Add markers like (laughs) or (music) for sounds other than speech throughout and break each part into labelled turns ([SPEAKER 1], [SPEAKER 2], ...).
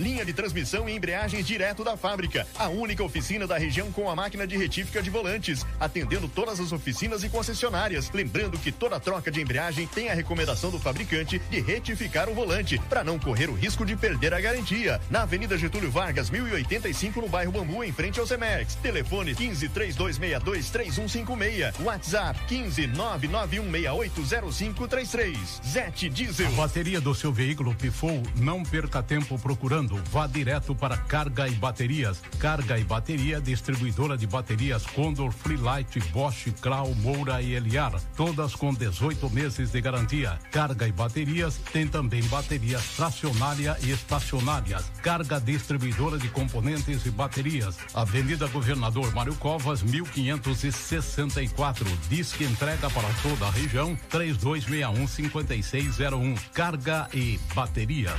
[SPEAKER 1] linha de transmissão e embreagem direto da fábrica. A única oficina da região com a máquina de retífica de volantes, atendendo todas as oficinas e concessionárias. Lembrando que toda troca de embreagem tem a recomendação do fabricante de retificar o volante, para não correr o risco de perder a garantia. Na Avenida Getúlio Vargas, 1085, no bairro Bambu, em frente ao Cemex. Telefone 15 3262 3156. WhatsApp 15 991680533. Zete Diesel.
[SPEAKER 2] A bateria do seu veículo pifou? Não perca tempo procurando. Vá direto para Carga e Baterias. Carga e Bateria, distribuidora de baterias Condor, Freelight, Bosch, Krau, Moura e Eliar. Todas com 18 meses de garantia. Carga e Baterias tem também baterias tracionária e estacionárias. Carga distribuidora de componentes e baterias. Avenida Governador Mário Covas, 1564. Disque entrega para toda a região 3261 5601. Carga e bateria.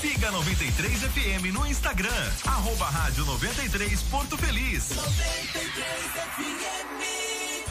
[SPEAKER 3] Siga 93 FM no Instagram. Arroba Rádio 93 Porto Feliz. 93
[SPEAKER 4] FM.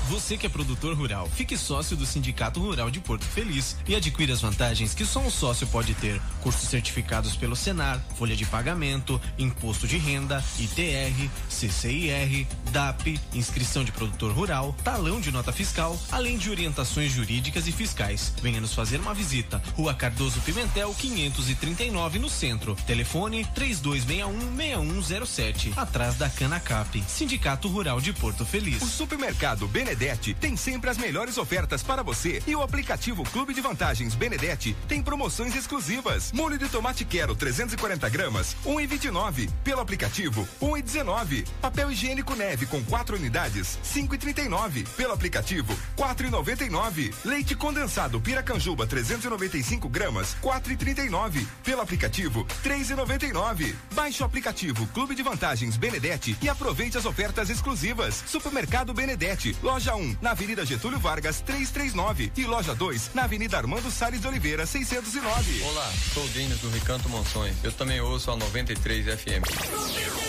[SPEAKER 4] Você que é produtor rural, fique sócio do Sindicato Rural de Porto Feliz e adquira as vantagens que só um sócio pode ter: cursos certificados pelo Senar, folha de pagamento, imposto de renda, ITR, CCIR, DAP, inscrição de produtor rural, talão de nota fiscal, além de orientações jurídicas e fiscais. Venha nos fazer uma visita. Rua Cardoso Pimentel, 539 no centro. Telefone 3261-6107, atrás da Canacap. Sindicato Rural de Porto Feliz.
[SPEAKER 3] O supermercado Benedito Benedetti tem sempre as melhores ofertas para você e o aplicativo Clube de Vantagens Benedetti tem promoções exclusivas. Molho de tomate quero 340 gramas, 1,29. Pelo aplicativo, 1,19. Papel higiênico neve com 4 unidades, 5,39. Pelo aplicativo, 4,99. Leite condensado Piracanjuba 395 gramas, 4,39. Pelo aplicativo, 3,99. Baixe o aplicativo Clube de Vantagens Benedetti e aproveite as ofertas exclusivas. Supermercado Benedetti, loja Loja 1, na Avenida Getúlio Vargas, 339. E loja 2, na Avenida Armando Salles de Oliveira, 609.
[SPEAKER 5] Olá, sou o Denis do Recanto Monções. Eu também ouço a 93 FM.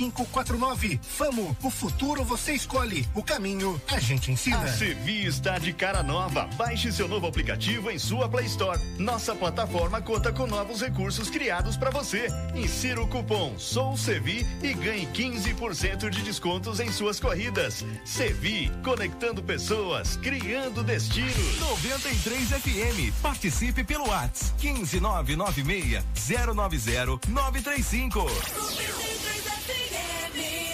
[SPEAKER 6] 3549. Famo, o futuro você escolhe, o caminho a gente ensina.
[SPEAKER 1] A Sevi está de cara nova. Baixe seu novo aplicativo em sua Play Store. Nossa plataforma conta com novos recursos criados para você. Insira o cupom Sou Sevi e ganhe 15% de descontos em suas corridas. Sevi, conectando pessoas, criando destinos.
[SPEAKER 3] 93 FM. Participe pelo WhatsApp 15996 090 935. me.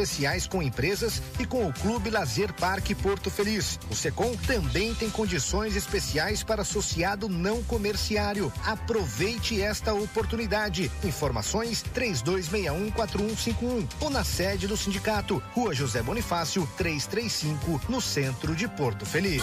[SPEAKER 6] especiais com empresas e com o Clube Lazer Parque Porto Feliz. O Secom também tem condições especiais para associado não comerciário. Aproveite esta oportunidade. Informações 32614151 ou na sede do sindicato, Rua José Bonifácio, 335, no centro de Porto Feliz.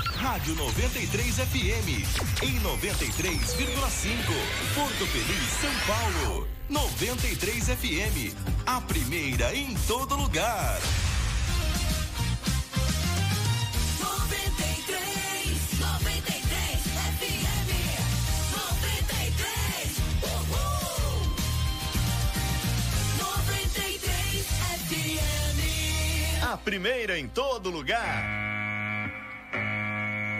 [SPEAKER 3] Rádio 93 FM. Em 93,5. Porto Feliz, São Paulo. 93 FM. A primeira em todo lugar. 93, 93 FM. 93, uhul. 93 FM.
[SPEAKER 1] A primeira em todo lugar.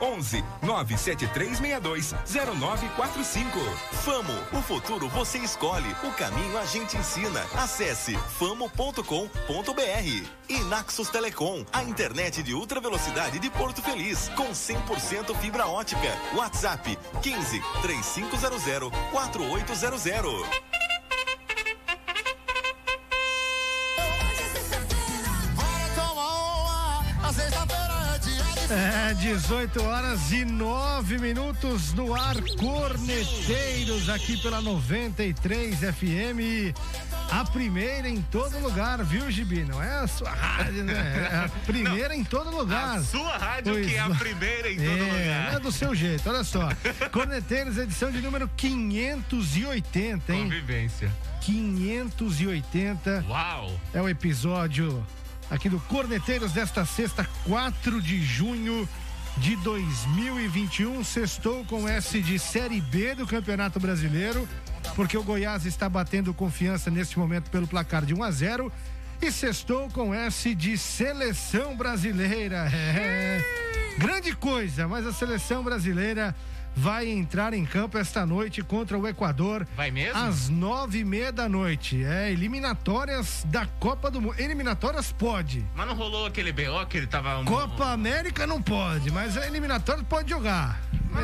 [SPEAKER 3] 11 97362 0945. Famo, o futuro você escolhe, o caminho a gente ensina. Acesse famo.com.br. E Naxos Telecom, a internet de ultra velocidade de Porto Feliz, com 100% fibra ótica. WhatsApp 15 3500 4800.
[SPEAKER 7] É, 18 horas e 9 minutos no ar, Corneteiros, aqui pela 93 FM. A primeira em todo lugar, viu, Gibi? Não é a sua rádio, né? É a (laughs) primeira em todo lugar.
[SPEAKER 8] A sua rádio
[SPEAKER 7] Pois
[SPEAKER 8] que é a
[SPEAKER 7] não.
[SPEAKER 8] primeira em todo
[SPEAKER 7] É,
[SPEAKER 8] lugar.
[SPEAKER 7] é do seu jeito, olha só. (laughs) Corneteiros, edição de número 580, hein?
[SPEAKER 8] Convivência.
[SPEAKER 7] 580
[SPEAKER 8] Uau!
[SPEAKER 7] é o episódio aqui do Corneteiros desta sexta, 4 de junho de 2021. Sextou com S de Série B do Campeonato Brasileiro, porque o Goiás está batendo confiança neste momento pelo placar de 1 a 0 e sextou com S de Seleção Brasileira. É, grande coisa, mas a seleção brasileira vai entrar em campo esta noite contra o Equador.
[SPEAKER 8] Vai mesmo?
[SPEAKER 7] Às nove e meia da noite. É, eliminatórias da Copa do Mundo. Eliminatórias pode.
[SPEAKER 8] Mas não rolou aquele BO que ele tava.
[SPEAKER 7] Copa América não pode, mas a eliminatória pode jogar.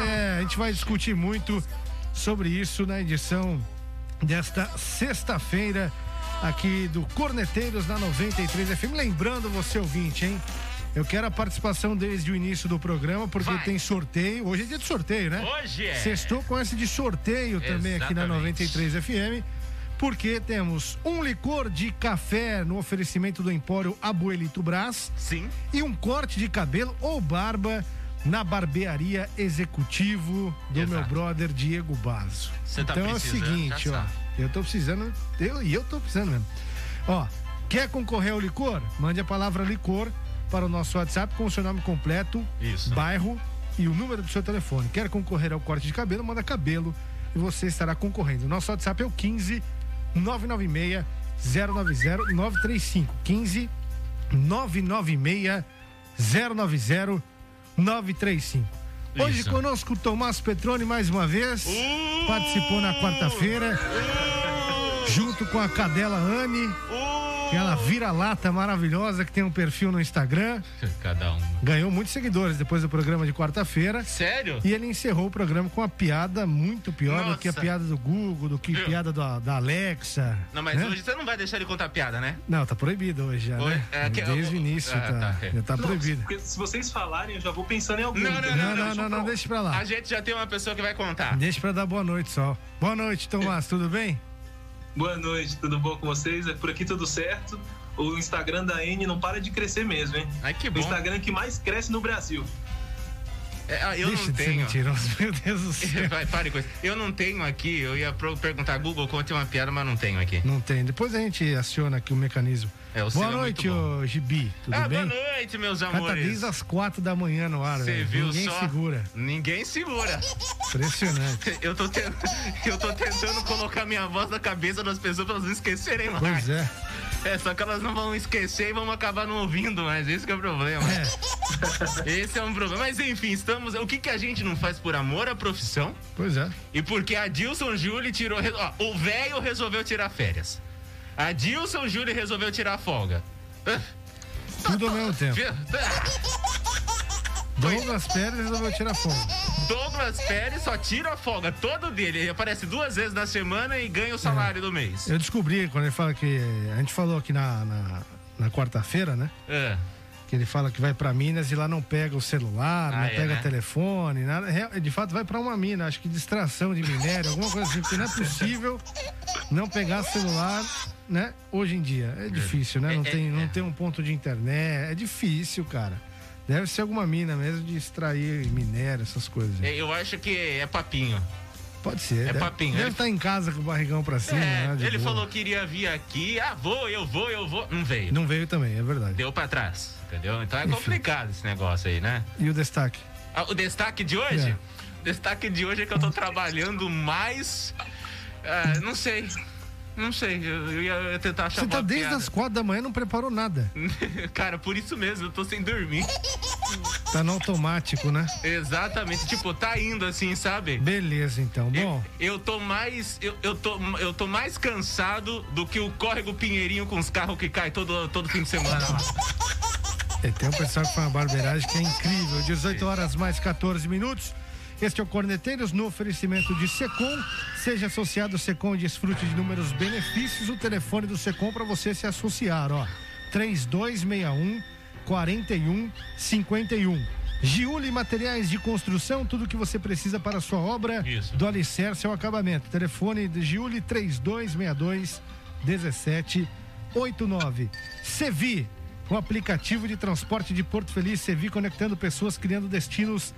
[SPEAKER 7] É, a gente vai discutir muito sobre isso na edição desta sexta-feira aqui do Corneteiros na 93 FM. Lembrando você ouvinte, hein? Eu quero a participação desde o início do programa, porque
[SPEAKER 8] Vai.
[SPEAKER 7] tem sorteio. Hoje é dia de sorteio, né?
[SPEAKER 8] Hoje é.
[SPEAKER 7] Sextou com esse de sorteio também aqui na
[SPEAKER 8] Exatamente.
[SPEAKER 7] 93 FM. Porque temos um licor de café no oferecimento do Empório Abuelito Brás
[SPEAKER 8] Sim.
[SPEAKER 7] e um corte de cabelo ou barba na barbearia executivo do
[SPEAKER 8] Exato.
[SPEAKER 7] meu brother Diego Basso.
[SPEAKER 8] Cê tá
[SPEAKER 7] então é o seguinte, ó. Eu tô precisando, eu, e eu tô precisando mesmo. Ó, quer concorrer ao licor? Mande a palavra licor para o nosso WhatsApp com o seu nome completo,
[SPEAKER 8] Isso.
[SPEAKER 7] bairro e o número do seu telefone. Quer concorrer ao corte de cabelo? Manda cabelo e você estará concorrendo. Nosso WhatsApp é o 15 996 090 935 15 996 090 935. Hoje
[SPEAKER 8] Isso.
[SPEAKER 7] conosco o Tomás Petrone mais uma vez. Participou na quarta-feira. Junto com a cadela Anne. Aquela vira-lata maravilhosa que tem um perfil no Instagram. (laughs)
[SPEAKER 8] Cada um.
[SPEAKER 7] Ganhou muitos seguidores depois do programa de quarta-feira.
[SPEAKER 8] Sério?
[SPEAKER 7] E ele encerrou o programa com uma piada muito pior do que a
[SPEAKER 8] Nossa.
[SPEAKER 7] piada do Google, do que
[SPEAKER 8] Viu?
[SPEAKER 7] piada da, da Alexa.
[SPEAKER 8] Não, mas
[SPEAKER 7] né?
[SPEAKER 8] hoje você não vai deixar ele contar piada, né?
[SPEAKER 7] Não, tá proibido hoje já,
[SPEAKER 8] Oi?
[SPEAKER 7] né?
[SPEAKER 8] É que-
[SPEAKER 7] Desde o início
[SPEAKER 8] Ah,
[SPEAKER 7] tá,
[SPEAKER 8] tá, é.
[SPEAKER 7] já tá
[SPEAKER 9] Não,
[SPEAKER 7] proibido.
[SPEAKER 9] porque se vocês falarem, eu já vou pensando em algum.
[SPEAKER 8] Não, não,
[SPEAKER 9] entendeu?
[SPEAKER 7] Não, não,
[SPEAKER 9] Deixa
[SPEAKER 7] não,
[SPEAKER 9] pra
[SPEAKER 7] não,
[SPEAKER 9] lá.
[SPEAKER 7] deixa pra lá.
[SPEAKER 8] A gente já tem uma pessoa que vai contar.
[SPEAKER 7] Deixa pra dar boa noite só. Boa noite, Tomás, tudo bem?
[SPEAKER 9] Boa noite, tudo bom com vocês? É por aqui tudo certo. O Instagram da N não para de crescer mesmo, hein?
[SPEAKER 8] Ai, que
[SPEAKER 9] O
[SPEAKER 8] bom.
[SPEAKER 9] Instagram que mais cresce no Brasil.
[SPEAKER 8] É, ah, eu
[SPEAKER 7] Deixa
[SPEAKER 8] não tenho.
[SPEAKER 7] mentiroso, meu Deus do (laughs) céu.
[SPEAKER 8] Vai, pare com isso. Eu não tenho aqui, eu ia perguntar Google conte uma piada, mas não tenho aqui.
[SPEAKER 7] Não tem. Depois a gente aciona aqui o mecanismo.
[SPEAKER 8] É,
[SPEAKER 7] boa
[SPEAKER 8] é
[SPEAKER 7] noite, ô Gibi. Tudo
[SPEAKER 8] ah,
[SPEAKER 7] bem?
[SPEAKER 8] boa noite, meus
[SPEAKER 7] Cara, tá
[SPEAKER 8] amores.
[SPEAKER 7] desde as quatro da manhã no ar,
[SPEAKER 8] Você viu
[SPEAKER 7] Ninguém
[SPEAKER 8] só?
[SPEAKER 7] segura.
[SPEAKER 8] Ninguém segura.
[SPEAKER 7] Impressionante. (laughs)
[SPEAKER 8] Eu tô, te- (laughs) eu tô tentando colocar minha voz na cabeça das pessoas pra elas não esquecerem mais.
[SPEAKER 7] Pois é.
[SPEAKER 8] É, só que elas não vão esquecer e vão acabar não ouvindo, mas esse que é o problema.
[SPEAKER 7] É, (laughs)
[SPEAKER 8] Esse é um problema. Mas enfim, estamos. O que, que a gente não faz por amor à profissão?
[SPEAKER 7] pois é.
[SPEAKER 8] E porque a Dilson Júlia tirou. Ó, o velho resolveu tirar férias. A Dilson Júlia resolveu tirar folga. Ah,
[SPEAKER 7] Tudo ao mesmo tempo. Douglas Pérez resolveu tirar fogo.
[SPEAKER 8] Douglas Pérez só tira a folga todo dele. Ele aparece duas vezes na semana e ganha o salário do mês.
[SPEAKER 7] Eu descobri quando ele fala que. A gente falou aqui na, na, na quarta-feira, né?
[SPEAKER 8] É.
[SPEAKER 7] que ele fala que vai para Minas e lá não pega o celular,
[SPEAKER 8] Ah,
[SPEAKER 7] não
[SPEAKER 8] é,
[SPEAKER 7] pega
[SPEAKER 8] né?
[SPEAKER 7] telefone, nada. De fato, vai para uma mina, acho que distração de minério, alguma coisa assim, porque não é possível não pegar celular, né? Hoje em dia. É difícil, né? Não
[SPEAKER 8] É, é,
[SPEAKER 7] tem, não
[SPEAKER 8] é.
[SPEAKER 7] tem um ponto de internet. É difícil, cara. Deve ser alguma mina mesmo de extrair minério, essas coisas.
[SPEAKER 8] É, Eu acho que é papinho.
[SPEAKER 7] Pode ser.
[SPEAKER 8] é
[SPEAKER 7] deve,
[SPEAKER 8] papinho,
[SPEAKER 7] Deve
[SPEAKER 8] ele-
[SPEAKER 7] estar em casa com o barrigão pra cima.
[SPEAKER 8] É,
[SPEAKER 7] né,
[SPEAKER 8] ele
[SPEAKER 7] boa.
[SPEAKER 8] falou que iria vir aqui. Ah, vou, eu vou, eu vou. Não veio.
[SPEAKER 7] Não veio também, é verdade.
[SPEAKER 8] Deu pra trás, entendeu? Então é
[SPEAKER 7] Enfim.
[SPEAKER 8] complicado esse negócio aí, né?
[SPEAKER 7] E o destaque?
[SPEAKER 8] Ah, o destaque de hoje?
[SPEAKER 7] É.
[SPEAKER 8] O destaque de hoje é que eu tô trabalhando mais. ah, não sei. Não sei. Eu, eu ia eu tentar achar
[SPEAKER 7] Você tá desde
[SPEAKER 8] piada.
[SPEAKER 7] as quatro da manhã e não preparou nada. (laughs)
[SPEAKER 8] Cara, por isso mesmo, eu tô sem dormir.
[SPEAKER 7] Tá no automático, né?
[SPEAKER 8] Exatamente. Tipo, tá indo assim, sabe?
[SPEAKER 7] Beleza, então. Bom,
[SPEAKER 8] Eu tô mais. Eu, eu, tô, eu tô mais cansado do que o córrego Pinheirinho com os carros que caem todo, todo fim de semana lá.
[SPEAKER 7] é, tem um pessoal que faz uma barbeiragem que é incrível. 18 horas mais 14 minutos. Este é o Corneteiros no oferecimento de Secom. Seja associado Secom e desfrute de inúmeros benefícios. O telefone do Secom para você se associar, ó. 3261 4151. Giuli Materiais de Construção, tudo que você precisa para a sua obra,
[SPEAKER 8] Isso.
[SPEAKER 7] do alicerce ao acabamento. Telefone de Giuli 3262 1789. Sevi, o aplicativo de transporte de Porto Feliz, Sevi conectando pessoas, criando destinos.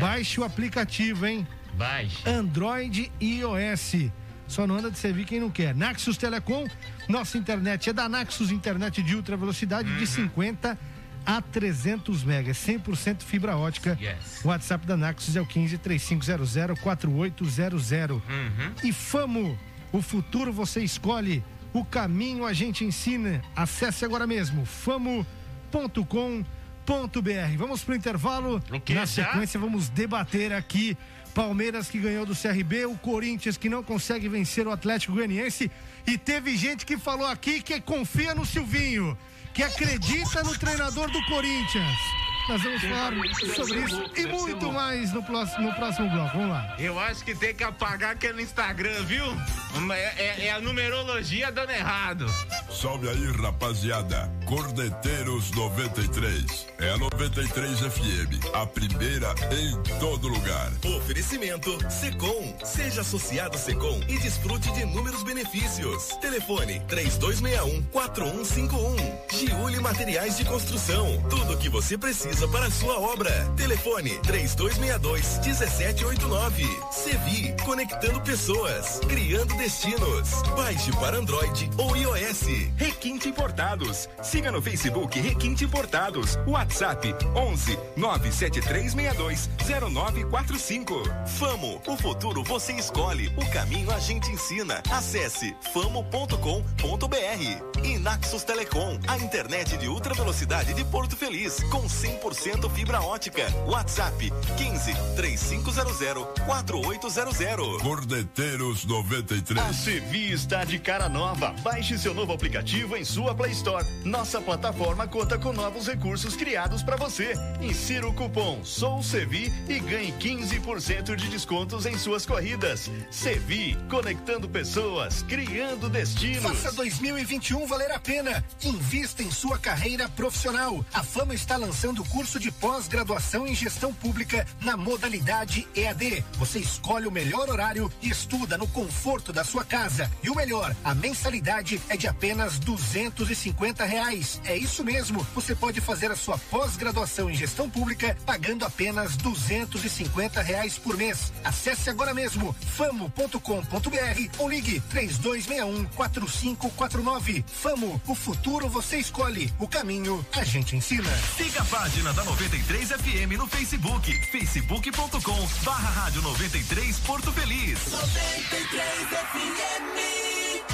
[SPEAKER 7] Baixe o aplicativo, hein?
[SPEAKER 8] Baixe.
[SPEAKER 7] Android e iOS. Só não anda de servir quem não quer. Naxos Telecom, nossa internet é da Naxos, internet de ultra velocidade
[SPEAKER 8] Uhum.
[SPEAKER 7] de 50 a 300 megas, 100% fibra ótica.
[SPEAKER 8] Yes.
[SPEAKER 7] O WhatsApp da Naxos é o 15 3500 4800.
[SPEAKER 8] Uhum.
[SPEAKER 7] E Famo, o futuro você escolhe, o caminho a gente ensina. Acesse agora mesmo, famo.com.br. Vamos pro intervalo.
[SPEAKER 8] O quê?
[SPEAKER 7] Na
[SPEAKER 8] Já?
[SPEAKER 7] sequência, vamos debater aqui. Palmeiras que ganhou do CRB, o Corinthians que não consegue vencer o Atlético Goianiense. E teve gente que falou aqui que confia no Silvinho, que acredita no treinador do Corinthians. Nós vamos falar sobre isso e muito mais no próximo, no próximo bloco. Vamos lá.
[SPEAKER 8] Eu acho que tem que apagar aquele Instagram, viu? É, é- é a numerologia dando errado.
[SPEAKER 10] Salve aí, rapaziada. Cordeteiros 93. É a 93 FM. A primeira em todo lugar.
[SPEAKER 3] Oferecimento Secom. Seja associado Secom e desfrute de inúmeros benefícios. Telefone 3261-4151. Giuli Materiais de Construção. Tudo o que você precisa para a sua obra. Telefone 3262-1789. Sevi. Conectando pessoas. Criando destinos. Baixe para Android ou iOS.
[SPEAKER 5] Requinte Importados. Siga no Facebook Requinte Importados. WhatsApp 11 97362 0945.
[SPEAKER 3] Famo, o futuro você escolhe, o caminho a gente ensina. Acesse famo.com.br. E Naxos Telecom, a internet de ultra velocidade de Porto Feliz, com 100% fibra ótica. WhatsApp 15 3500 4800.
[SPEAKER 10] Cordeteiros 93.
[SPEAKER 1] A Sevi está de cara nova. Baixe seu novo aplicativo em sua Play Store. Nossa plataforma conta com novos recursos criados para você. Insira o cupom Sou Sevi e ganhe 15% de descontos em suas corridas. Sevi, conectando pessoas, criando destinos.
[SPEAKER 6] Faça 2021 valer a pena. Invista em sua carreira profissional. A Fama está lançando curso de pós-graduação em gestão pública na modalidade EAD. Você escolhe o melhor horário e estuda no conforto da sua casa. E o melhor, a mensalidade é de apenas duzentos e reais. É isso mesmo. Você pode fazer a sua pós-graduação em gestão pública pagando apenas duzentos e reais por mês. Acesse agora mesmo famo.com.br ou ligue três dois quatro cinco quatro nove. Famo, o futuro você escolhe, o caminho a gente ensina.
[SPEAKER 3] Siga a página da 93 FM no Facebook, facebook.com barra rádio 93 Porto Feliz.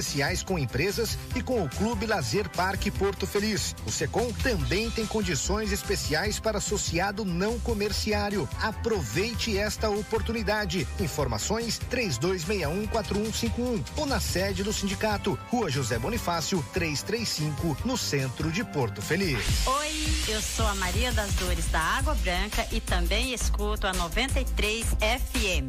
[SPEAKER 6] especiais com empresas e com o Clube Lazer Parque Porto Feliz. O Secom também tem condições especiais para associado não comerciário. Aproveite esta oportunidade. Informações 32614151 ou na sede do sindicato, Rua José Bonifácio, 335, no centro de Porto Feliz.
[SPEAKER 11] Oi, eu sou a Maria das Dores da Água Branca e também escuto a 93 FM.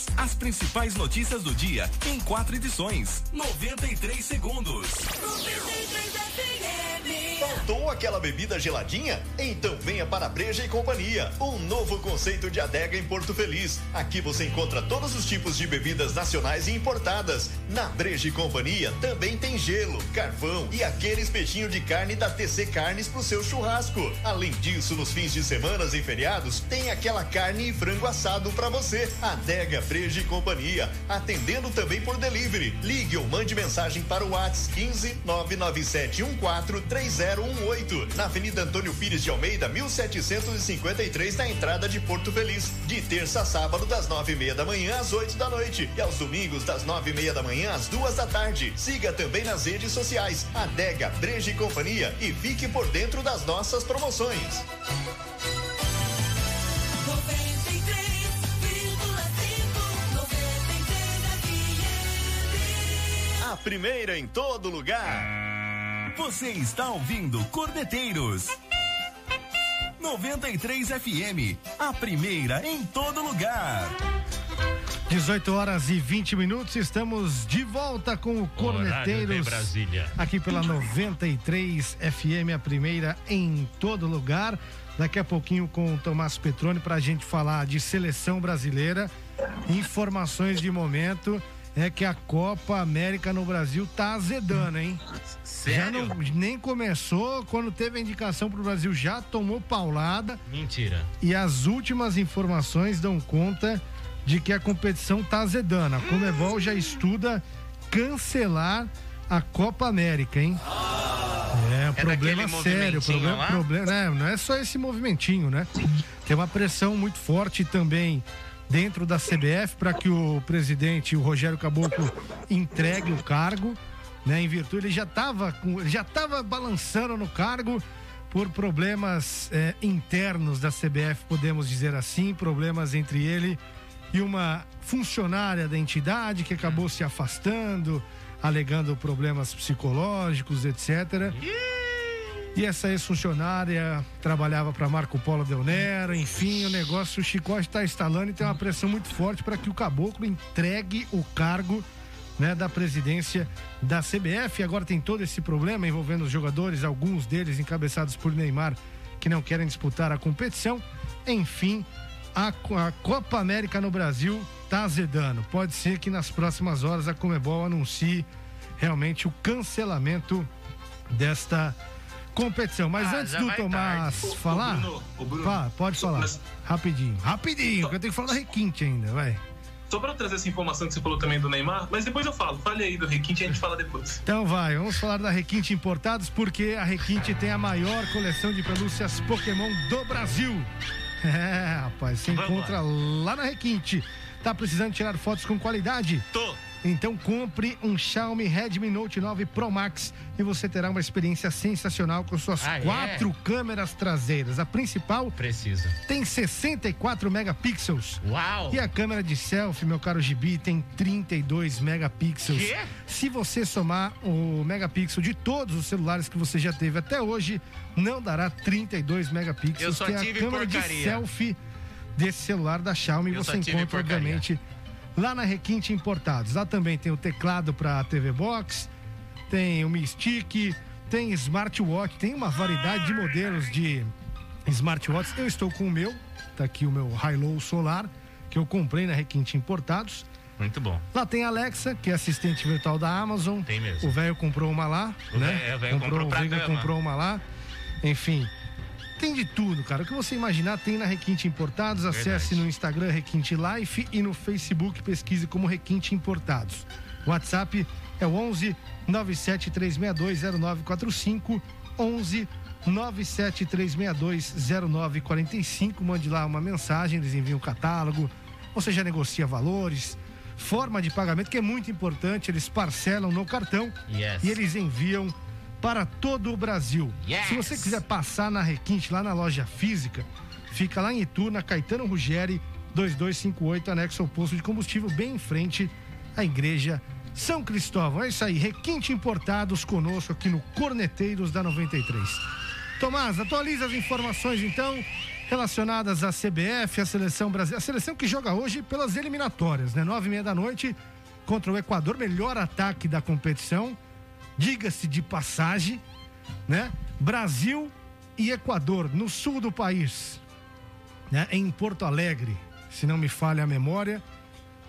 [SPEAKER 3] As principais notícias do dia em quatro edições. 93 segundos.
[SPEAKER 1] Faltou aquela bebida geladinha? Então venha para Breja e Companhia, um novo conceito de adega em Porto Feliz. Aqui você encontra todos os tipos de bebidas nacionais e importadas. Na Breja e Companhia também tem gelo, carvão e aquele espetinho de carne da TC Carnes pro seu churrasco. Além disso, nos fins de semanas e feriados, tem aquela carne e frango assado para você. Adega Breja e Companhia, atendendo também por delivery. Ligue ou mande mensagem para o WhatsApp 15 99714 3018, na Avenida Antônio Pires de Almeida, 1753, na entrada de Porto Feliz. De terça a sábado, das nove e meia da manhã às 8 da noite. E aos domingos, das nove e meia da manhã às duas da tarde. Siga também nas redes sociais, Adega, Breja e Companhia e fique por dentro das nossas promoções. A primeira em todo lugar.
[SPEAKER 3] Você está ouvindo Cordeteiros. 93 FM, a primeira em todo lugar.
[SPEAKER 7] 18 horas e 20 minutos, estamos de volta com o Corneteiros.
[SPEAKER 8] Brasília.
[SPEAKER 7] Aqui pela 93 FM, a primeira em todo lugar. Daqui a pouquinho com o Tomás Petrone para a gente falar de seleção brasileira. Informações de momento é que a Copa América no Brasil tá azedando, hein?
[SPEAKER 8] Sério?
[SPEAKER 7] Já não, nem começou, quando teve a indicação pro Brasil já tomou paulada.
[SPEAKER 8] Mentira.
[SPEAKER 7] E as últimas informações dão conta de que a competição tá azedando. A Comebol já estuda cancelar a Copa América, hein? É, um problema
[SPEAKER 8] daquele
[SPEAKER 7] sério, problema,
[SPEAKER 8] lá?
[SPEAKER 7] problema, é, não é só esse movimentinho, né? Tem uma pressão muito forte também dentro da CBF para que o presidente, o Rogério Caboclo, entregue o cargo, né? Em virtude ele já estava já tava balançando no cargo por problemas eh, internos da CBF, podemos dizer assim, problemas entre ele e uma funcionária da entidade que acabou se afastando, alegando problemas psicológicos, etc. E essa ex-funcionária trabalhava para Marco Polo Del Nero, enfim, o negócio, o chicote está instalando e tem uma pressão muito forte para que o caboclo entregue o cargo né, da presidência da CBF. Agora tem todo esse problema envolvendo os jogadores, alguns deles encabeçados por Neymar, que não querem disputar a competição. Enfim, a, a Copa América no Brasil tá azedando. Pode ser que nas próximas horas a Comebol anuncie realmente o cancelamento desta competição. Mas
[SPEAKER 9] Ah,
[SPEAKER 7] antes do Tomás
[SPEAKER 9] tarde.
[SPEAKER 7] Falar,
[SPEAKER 9] Bruno, ô, Bruno.
[SPEAKER 7] Fala, pode falar.
[SPEAKER 9] pra-
[SPEAKER 7] Rapidinho, rapidinho, que eu tenho que falar da requinte ainda, vai.
[SPEAKER 9] Só pra trazer essa informação que você falou também do Neymar, mas depois eu falo. Fale aí do requinte e a gente fala depois.
[SPEAKER 7] Então vai, vamos falar da Requinte Importados, porque a Requinte tem a maior coleção de pelúcias Pokémon do Brasil. (laughs) É, rapaz, você
[SPEAKER 8] Vamos
[SPEAKER 7] encontra lá na Requinte. Tá precisando tirar fotos com qualidade?
[SPEAKER 8] Tô.
[SPEAKER 7] Então compre um Xiaomi Redmi Note 9 Pro Max e você terá uma experiência sensacional com suas
[SPEAKER 8] Ah, é?
[SPEAKER 7] quatro câmeras traseiras. A principal
[SPEAKER 8] Precisa.
[SPEAKER 7] tem 64 megapixels.
[SPEAKER 8] Uau!
[SPEAKER 7] E a câmera de selfie, meu caro Gibi, tem 32 megapixels.
[SPEAKER 8] Quê?
[SPEAKER 7] Se você somar o megapixel de todos os celulares que você já teve até hoje, não dará 32 megapixels,
[SPEAKER 8] Eu só
[SPEAKER 7] que é a câmera de
[SPEAKER 8] porcaria.
[SPEAKER 7] selfie desse celular da Xiaomi.
[SPEAKER 8] Eu
[SPEAKER 7] você encontra,
[SPEAKER 8] porcaria.
[SPEAKER 7] obviamente, lá na Requinte Importados. Lá também tem o teclado para TV Box, tem o Mi Stick, tem smartwatch, tem uma variedade de modelos de smartwatches. Eu estou com o meu, tá aqui o meu High-Low Solar, que eu comprei na Requinte Importados.
[SPEAKER 8] Muito bom.
[SPEAKER 7] Lá tem a Alexa, que é assistente virtual da Amazon.
[SPEAKER 8] Tem mesmo.
[SPEAKER 7] O velho comprou uma lá,
[SPEAKER 8] O
[SPEAKER 7] né?
[SPEAKER 8] velho- o velho comprou
[SPEAKER 7] o
[SPEAKER 8] cama.
[SPEAKER 7] comprou uma lá. Enfim, tem de tudo, cara. O que você imaginar tem na Requinte Importados. Acesse
[SPEAKER 8] Verdade.
[SPEAKER 7] no Instagram Requinte Life e no Facebook pesquise como Requinte Importados. WhatsApp é o 11 97362 0945 11 97362 0945. Mande lá uma mensagem, eles enviam o catálogo. Você já negocia valores, forma de pagamento, que é muito importante. Eles parcelam no cartão
[SPEAKER 8] Yes.
[SPEAKER 7] e eles enviam para todo o Brasil.
[SPEAKER 8] Yes.
[SPEAKER 7] Se você quiser passar na Requinte, lá na loja física, fica lá em Itu, na Caetano Ruggeri, 2258, anexo ao posto de combustível, bem em frente à igreja São Cristóvão. É isso aí, Requinte Importados conosco aqui no Corneteiros da 93. Tomás, atualiza as informações então relacionadas à CBF, à seleção brasileira, a seleção que joga hoje pelas eliminatórias, né? Nove e meia da noite contra o Equador, melhor ataque da competição. Diga-se de passagem, né? Brasil e Equador no sul do país, né? Em Porto Alegre, se não me falha a memória,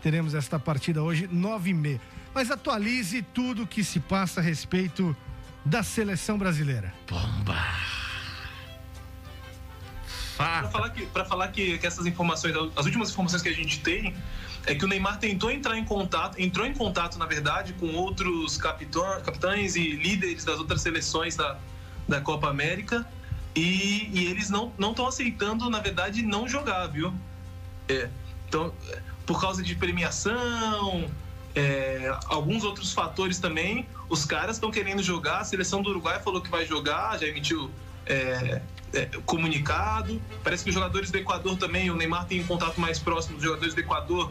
[SPEAKER 7] teremos esta partida hoje nove e meia. Mas atualize tudo que se passa a respeito da seleção brasileira.
[SPEAKER 8] Bomba!
[SPEAKER 9] Pra falar, que, pra falar que, que essas informações, as últimas informações que a gente tem, é que o Neymar tentou entrar em contato, entrou em contato, na verdade, com outros capitã, capitães e líderes das outras seleções da, da Copa América e, e eles não estão aceitando, na verdade, não jogar, viu? É, então, por causa de premiação, é, alguns outros fatores também, os caras estão querendo jogar. A seleção do Uruguai falou que vai jogar, já emitiu é, é, comunicado. Parece que os jogadores do Equador também, o Neymar tem um contato mais próximo dos jogadores do Equador.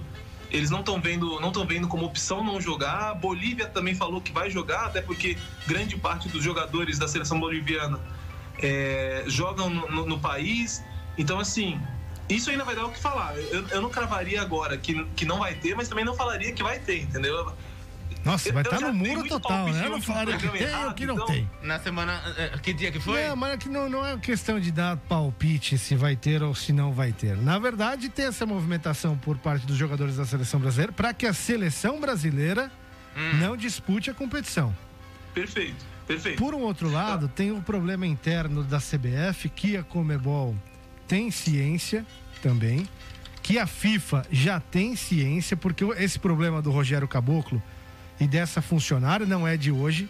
[SPEAKER 9] Eles não estão vendo, não estão vendo como opção não jogar. A Bolívia também falou que vai jogar, até porque grande parte dos jogadores da seleção boliviana é, jogam no, no- no país. Então, assim, isso ainda vai dar o que falar. Eu, eu não cravaria agora que, que não vai ter, mas também não falaria que vai ter, entendeu?
[SPEAKER 7] Nossa, vai estar
[SPEAKER 9] já
[SPEAKER 7] no muro total, né? Não falaria que tem ou que não
[SPEAKER 9] então-
[SPEAKER 7] tem.
[SPEAKER 8] Na semana. eh, Que dia que foi?
[SPEAKER 7] Não, mas é que não, não é questão de dar palpite se vai ter ou se não vai ter. Na verdade, tem essa movimentação por parte dos jogadores da seleção brasileira para que a seleção brasileira
[SPEAKER 9] Hum.
[SPEAKER 7] não dispute a competição.
[SPEAKER 9] Perfeito, perfeito.
[SPEAKER 7] Por um outro lado, tem um problema interno da CBF que a Comebol tem ciência também, que a FIFA já tem ciência, porque esse problema do Rogério Caboclo e dessa funcionária não é de hoje.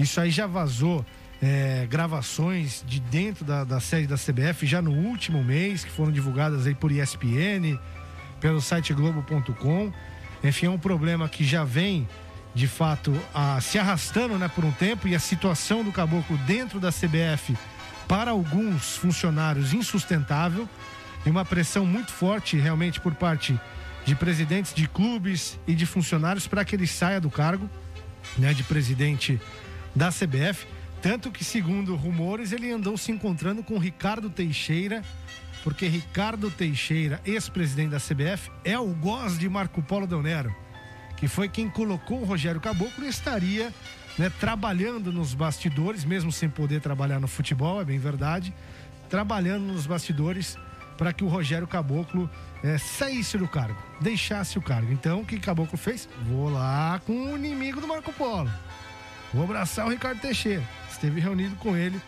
[SPEAKER 7] Isso aí já vazou é, gravações de dentro da, da sede da CBF já no último mês, que foram divulgadas aí por ESPN, pelo site Globo.com. Enfim, é um problema que já vem, de fato, a, se arrastando né, por um tempo e a situação do Caboclo dentro da CBF, para alguns funcionários, insustentável e uma pressão muito forte realmente por parte de presidentes de clubes e de funcionários para que ele saia do cargo né, de presidente da CBF. Tanto que, segundo rumores, ele andou se encontrando com Ricardo Teixeira, porque Ricardo Teixeira, ex-presidente da CBF, é o goz de Marco Polo Del Nero, que foi quem colocou o Rogério Caboclo e estaria né, trabalhando nos bastidores, mesmo sem poder trabalhar no futebol, é bem verdade, trabalhando nos bastidores para que o Rogério Caboclo eh, saísse do cargo, deixasse o cargo. Então, o que Caboclo fez? Vou lá com o inimigo do Marco Polo. Vou abraçar o Ricardo Teixeira. Esteve reunido com ele,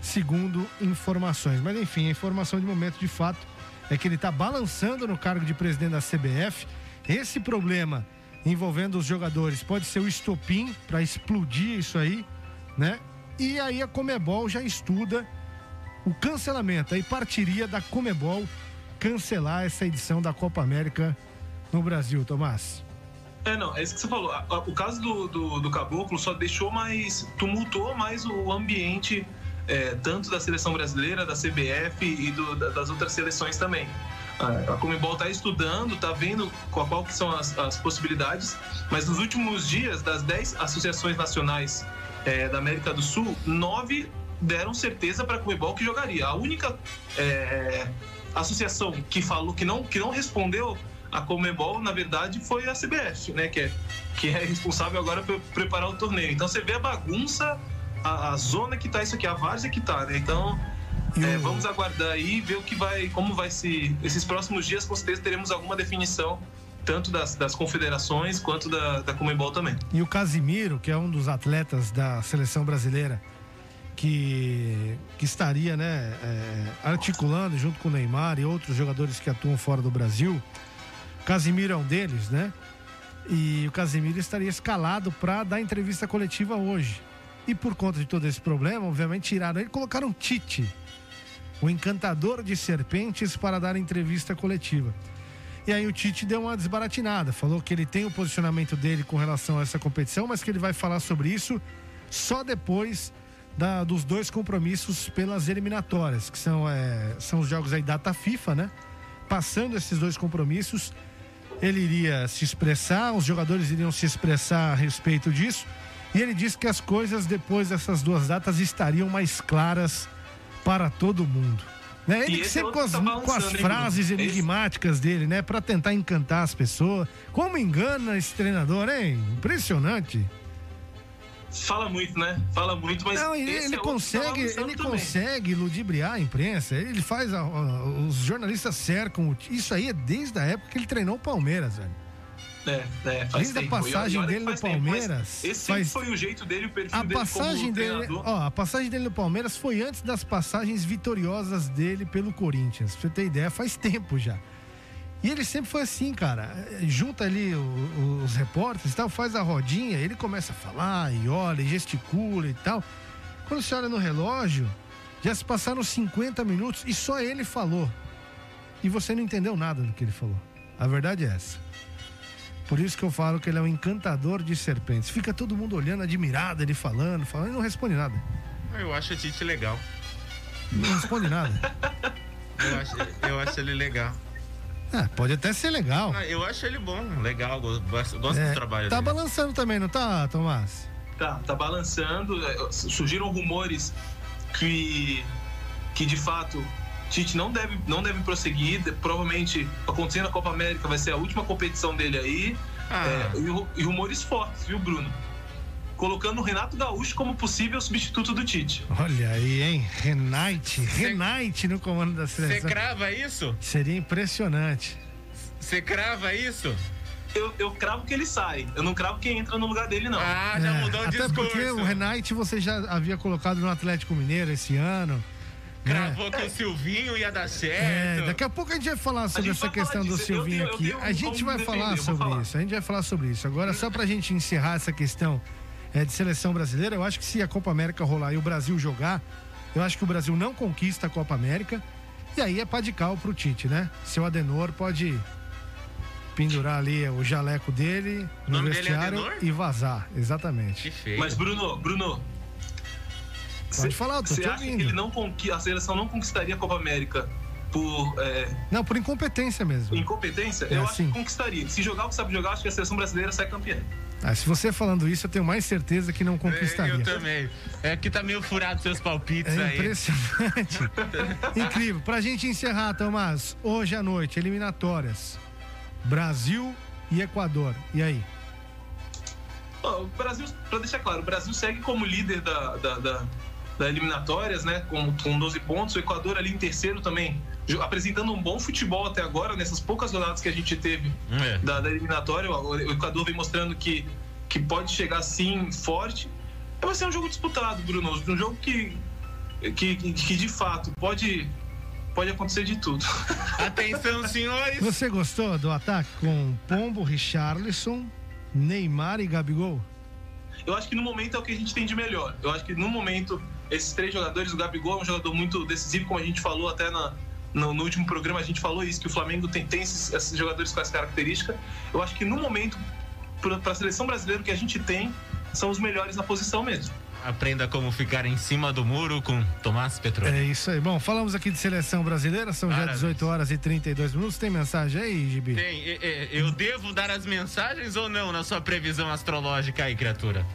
[SPEAKER 7] segundo informações. Mas enfim, a informação de momento de fato é que ele está balançando no cargo de presidente da CBF. Esse problema envolvendo os jogadores pode ser o estopim para explodir isso aí, né? E aí a Comebol já estuda o cancelamento. Aí partiria da Comebol cancelar essa edição da Copa América no Brasil, Tomás.
[SPEAKER 9] É, não, é isso que você falou. O caso do, do, do Caboclo só deixou mais. tumultuou mais o ambiente, é, tanto da seleção brasileira, da CBF e do- da- das outras seleções também. A, a Comebol está estudando, está vendo qual, qual que são as, as possibilidades, mas nos últimos dias, das 10 associações nacionais é, da América do Sul, nove deram certeza para a Comebol que jogaria. A única é, associação que falou que não, que não respondeu a Comebol, na verdade, foi a CBF, né? Que é, que é responsável agora por preparar o torneio. Então você vê a bagunça, a, a zona que tá isso aqui, a várzea que tá, né? Então é, vamos aguardar aí ver o que vai, como vai se. Esses próximos dias, com certeza teremos alguma definição tanto das, das confederações quanto da, da Comembol também.
[SPEAKER 7] E o Casimiro, que é um dos atletas da seleção brasileira, que, que estaria né, é, articulando junto com o Neymar e outros jogadores que atuam fora do Brasil. O Casimiro é um deles, né? E o Casimiro estaria escalado para dar entrevista coletiva hoje. E por conta de todo esse problema, obviamente tiraram ele e colocaram Tite, o encantador de serpentes, para dar entrevista coletiva. E aí o Tite deu uma desbaratinada, falou que ele tem o posicionamento dele com relação a essa competição, mas que ele vai falar sobre isso só depois da, dos dois compromissos pelas eliminatórias, que são, é, são os jogos aí data FIFA, né? Passando esses dois compromissos, ele iria se expressar, os jogadores iriam se expressar a respeito disso. E ele disse que as coisas depois dessas duas datas estariam mais claras para todo mundo. Né? Ele sempre com as, tá com as frases enigmáticas esse... dele, né? Para tentar encantar as pessoas. Como engana esse treinador, hein? Impressionante.
[SPEAKER 9] Fala muito, né? Fala muito, mas
[SPEAKER 7] não, ele, ele
[SPEAKER 9] é
[SPEAKER 7] consegue, ele também. consegue ludibriar a imprensa. Ele faz a, a, os jornalistas cercam. Isso aí é desde a época que ele treinou o Palmeiras, velho.
[SPEAKER 9] É, é,
[SPEAKER 7] faz Desde tempo. a passagem dele no Palmeiras.
[SPEAKER 9] Tempo, esse faz... foi o jeito dele, o perfil
[SPEAKER 7] a
[SPEAKER 9] dele
[SPEAKER 7] passagem dele, ó, A passagem dele no Palmeiras foi antes das passagens vitoriosas dele pelo Corinthians. Pra você ter ideia, faz tempo já. E ele sempre foi assim, cara. Junta ali os, os repórteres e tal, faz a rodinha, ele começa a falar e olha, e gesticula e tal. Quando você olha no relógio, já se passaram 50 minutos e só ele falou. E você não entendeu nada do que ele falou. A verdade é essa. Por isso que eu falo que ele é um encantador de serpentes. Fica todo mundo olhando, admirado, ele falando, falando e não responde nada.
[SPEAKER 8] Eu acho o Tite legal.
[SPEAKER 7] Não responde nada.
[SPEAKER 8] eu, acho, eu acho ele legal.
[SPEAKER 7] Ah, pode até ser legal.
[SPEAKER 8] Ah, eu acho ele bom, legal, gosto, gosto é, do trabalho
[SPEAKER 7] tá
[SPEAKER 8] dele.
[SPEAKER 7] Tá balançando também, não tá, Tomás?
[SPEAKER 9] Tá, tá balançando. É, surgiram rumores que, que de fato Tite não deve, não deve prosseguir. Provavelmente, acontecendo a Copa América, vai ser a última competição dele aí. Ah. É, e, e, rumores fortes, viu, Bruno? Colocando o Renato Gaúcho como possível substituto do Tite.
[SPEAKER 7] Olha aí, hein? Renate, Renate no comando da seleção.
[SPEAKER 8] Você crava isso?
[SPEAKER 7] Seria impressionante.
[SPEAKER 8] Você crava isso?
[SPEAKER 9] Eu, eu, cravo que ele sai. Eu não cravo quem entra no lugar dele, não.
[SPEAKER 8] Ah, já é, mudou o
[SPEAKER 7] até
[SPEAKER 8] discurso.
[SPEAKER 7] Até porque o Renate você já havia colocado no Atlético Mineiro esse ano.
[SPEAKER 8] Cravou é. que o Silvinho ia dar certo.
[SPEAKER 7] É, daqui a pouco a gente vai falar sobre essa questão do Silvinho eu, aqui. Eu a gente vai falar sobre falar. isso. A gente vai falar sobre isso. Agora, só pra gente encerrar essa questão é, de seleção brasileira, eu acho que se a Copa América rolar e o Brasil jogar, eu acho que o Brasil não conquista a Copa América. E aí é pá de cal pro Tite, né? Seu Adenor pode pendurar ali o jaleco dele no é vestiário é e vazar. Exatamente.
[SPEAKER 8] Que feio.
[SPEAKER 9] Mas, Bruno, Bruno,
[SPEAKER 7] Pode falar, tô
[SPEAKER 9] Você acha que ele não a seleção não conquistaria a Copa América por. É...
[SPEAKER 7] Não, por incompetência mesmo.
[SPEAKER 9] Incompetência? É, eu acho que conquistaria. Se jogar o que sabe jogar, acho que a seleção brasileira sai campeã.
[SPEAKER 7] Ah, se você falando isso, eu tenho mais certeza que não conquistaria.
[SPEAKER 8] Eu também. É que tá meio furado seus palpites
[SPEAKER 7] é
[SPEAKER 8] aí.
[SPEAKER 7] Impressionante. (laughs) Incrível. Pra gente encerrar, Tomás, hoje à noite, eliminatórias. Brasil e Equador. E aí?
[SPEAKER 9] o Brasil, pra deixar claro, o Brasil segue como líder da, da, da da eliminatórias, né? Com, com 12 pontos. O Equador ali em terceiro também, apresentando um bom futebol até agora, nessas poucas rodadas que a gente teve é. da, da, eliminatória. O, o, Equador vem mostrando que, que pode chegar assim forte. Vai ser um jogo disputado, Bruno. Um jogo que, que, que de fato pode pode acontecer de tudo. (laughs)
[SPEAKER 8] Atenção, senhores!
[SPEAKER 7] Você gostou do ataque com Pombo, Richarlison, Neymar e Gabigol?
[SPEAKER 9] Eu acho que no momento é o que a gente tem de melhor. Eu acho que no momento esses três jogadores, o Gabigol é um jogador muito decisivo, como a gente falou até na, no, no, último programa, a gente falou isso, que o Flamengo tem, tem esses, esses jogadores com essa característica. Eu acho que no momento, para a seleção brasileira, o que a gente tem são os melhores na posição mesmo.
[SPEAKER 8] Aprenda como ficar em cima do muro com Tomás Petrolio.
[SPEAKER 7] É isso aí. Bom, falamos aqui de seleção brasileira, são já 18 horas e 32 minutos. Tem mensagem aí, Gibi?
[SPEAKER 8] Tem. Eu devo dar as mensagens ou não na sua previsão astrológica aí, criatura?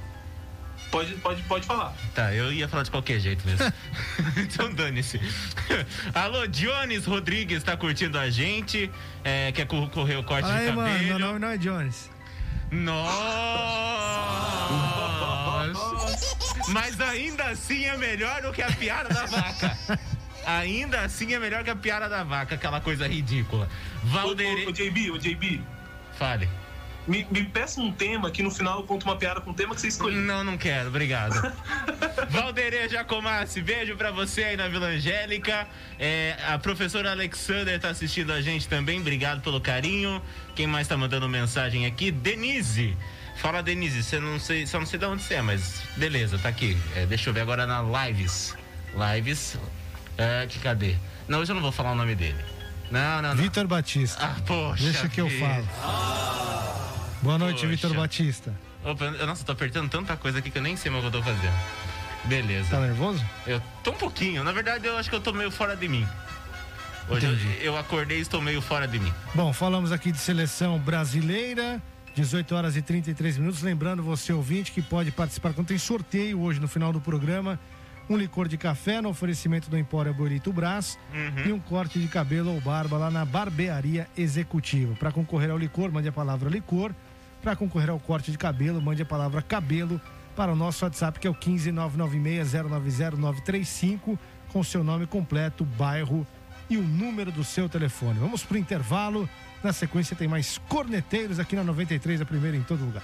[SPEAKER 9] Pode, pode, pode falar.
[SPEAKER 8] Tá, eu ia falar de qualquer jeito mesmo. (laughs) (laughs) então dane-se. Alô, Jones Rodrigues tá curtindo a gente. É, quer correr o corte
[SPEAKER 7] Aí,
[SPEAKER 8] de cabelo.
[SPEAKER 7] Mano, meu nome não é Jones.
[SPEAKER 8] Nossa! Mas ainda assim é melhor do que a piada da vaca. (laughs) Ainda assim é melhor que a piada da vaca, aquela coisa ridícula.
[SPEAKER 9] Valdeir... O, o, o JB, o JB,
[SPEAKER 8] Fale.
[SPEAKER 9] Me, me peça um tema que no final eu conto uma piada com o tema que você escolheu.
[SPEAKER 8] Não, não quero, obrigado. (laughs) Valderia Jacomassi, beijo pra você aí na Vila Angélica. É, a professora Alexander tá assistindo a gente também, obrigado pelo carinho. Quem mais tá mandando mensagem aqui? Denise. Fala, Denise, você não sei, só não sei de onde você é, mas beleza, tá aqui. É, deixa eu ver agora na Lives. Lives. É, que cadê? Não, hoje eu não vou falar o nome dele. Não, não, não.
[SPEAKER 7] Vitor Batista.
[SPEAKER 8] Ah, poxa.
[SPEAKER 7] Deixa que eu
[SPEAKER 8] vida.
[SPEAKER 7] falo. Boa noite. Vitor Batista.
[SPEAKER 8] Opa, nossa, tô apertando tanta coisa aqui que eu nem sei mais o que eu tô fazendo. Beleza.
[SPEAKER 7] Tá nervoso?
[SPEAKER 8] Eu tô um pouquinho. Na verdade, eu acho que eu tô meio fora de mim. Hoje eu, eu acordei e estou meio fora de mim.
[SPEAKER 7] Bom, falamos aqui de seleção brasileira, 18 horas e 33 minutos. Lembrando você, ouvinte, que pode participar quando tem sorteio hoje no final do programa. Um licor de café no oferecimento do Empório Abuelito Brás
[SPEAKER 8] Uhum.
[SPEAKER 7] e um corte de cabelo ou barba lá na Barbearia Executiva. Para concorrer ao licor, mande a palavra licor. Para concorrer ao corte de cabelo, mande a palavra cabelo para o nosso WhatsApp, que é o 15996090935, com seu nome completo, bairro e o número do seu telefone. Vamos pro intervalo. Na sequência tem mais corneteiros aqui na 93, a primeira em todo lugar.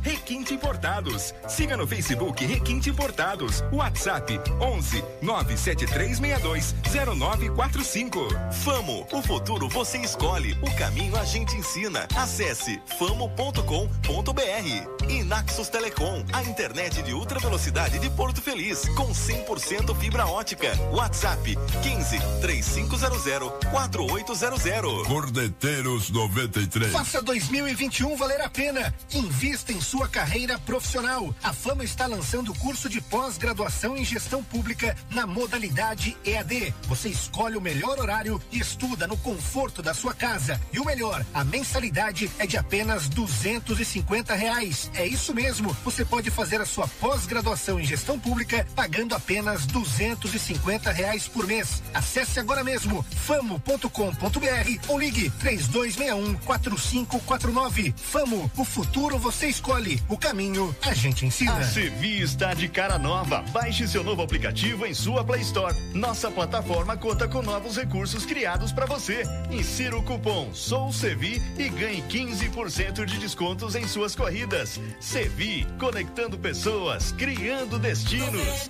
[SPEAKER 5] Requinte Importados. Siga no Facebook Requinte Importados. WhatsApp 11 97362 0945.
[SPEAKER 3] Famo, o futuro você escolhe, o caminho a gente ensina. Acesse famo.com.br. E Naxos Telecom, a internet de ultra velocidade de Porto Feliz, com 100% fibra ótica. WhatsApp 15 3500 4800.
[SPEAKER 10] Cordeteiros 93.
[SPEAKER 6] Faça 2021 valer a pena. Invista em sua carreira profissional. A Fama está lançando o curso de pós-graduação em gestão pública na modalidade EAD. Você escolhe o melhor horário e estuda no conforto da sua casa. E o melhor, a mensalidade é de apenas duzentos e cinquenta reais. É isso mesmo. Você pode fazer a sua pós-graduação em gestão pública pagando apenas duzentos e cinquenta reais por mês. Acesse agora mesmo famo.com.br ou ligue três dois um quatro cinco quatro nove. Famo, o futuro você escolhe, o caminho a gente ensina.
[SPEAKER 1] A Sevi está de cara nova. Baixe seu novo aplicativo em sua Play Store. Nossa plataforma conta com novos recursos criados para você. Insira o cupom Sou Sevi e ganhe 15% de descontos em suas corridas. Sevi, conectando pessoas, criando destinos.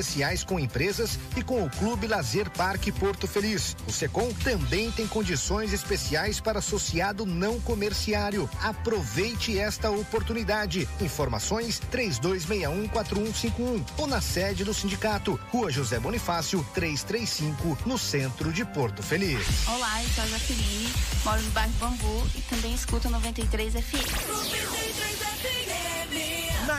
[SPEAKER 6] com empresas e com o Clube Lazer Parque Porto Feliz. O Secom também tem condições especiais para associado não comerciário. Aproveite esta oportunidade. Informações 32614151 ou na sede do sindicato, Rua José Bonifácio, 335, no centro de Porto Feliz.
[SPEAKER 12] Olá, eu sou a Jaqueline, moro no bairro Bambu e também escuto 93 FM.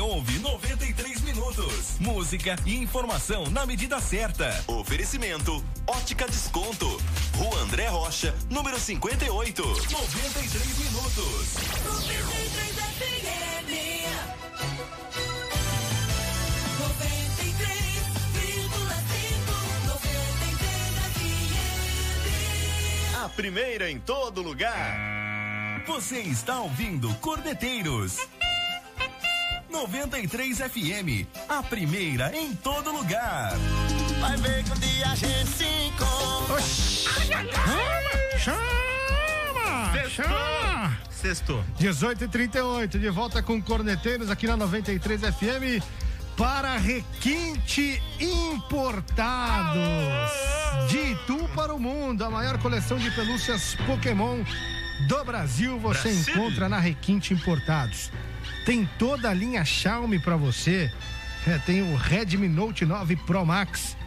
[SPEAKER 5] ouve 93 minutos. Música e informação na medida certa.
[SPEAKER 3] Oferecimento Ótica Desconto. Rua André Rocha, número 58.
[SPEAKER 5] 93 minutos.
[SPEAKER 1] A primeira em todo lugar.
[SPEAKER 3] Você está ouvindo Cordeteiros 93 FM, a primeira em todo lugar.
[SPEAKER 13] Vai ver que um dia a gente se encontra.
[SPEAKER 7] Chama! Chama! Chama!
[SPEAKER 8] Sextou.
[SPEAKER 7] 18 e 38 de volta com Corneteiros aqui na 93 FM para Requinte Importados. De Itu para o mundo, a maior coleção de pelúcias Pokémon do Brasil você
[SPEAKER 13] Brasil.
[SPEAKER 7] encontra na Requinte Importados. Tem toda a linha Xiaomi para você. É, tem o Redmi Note 9 Pro Max.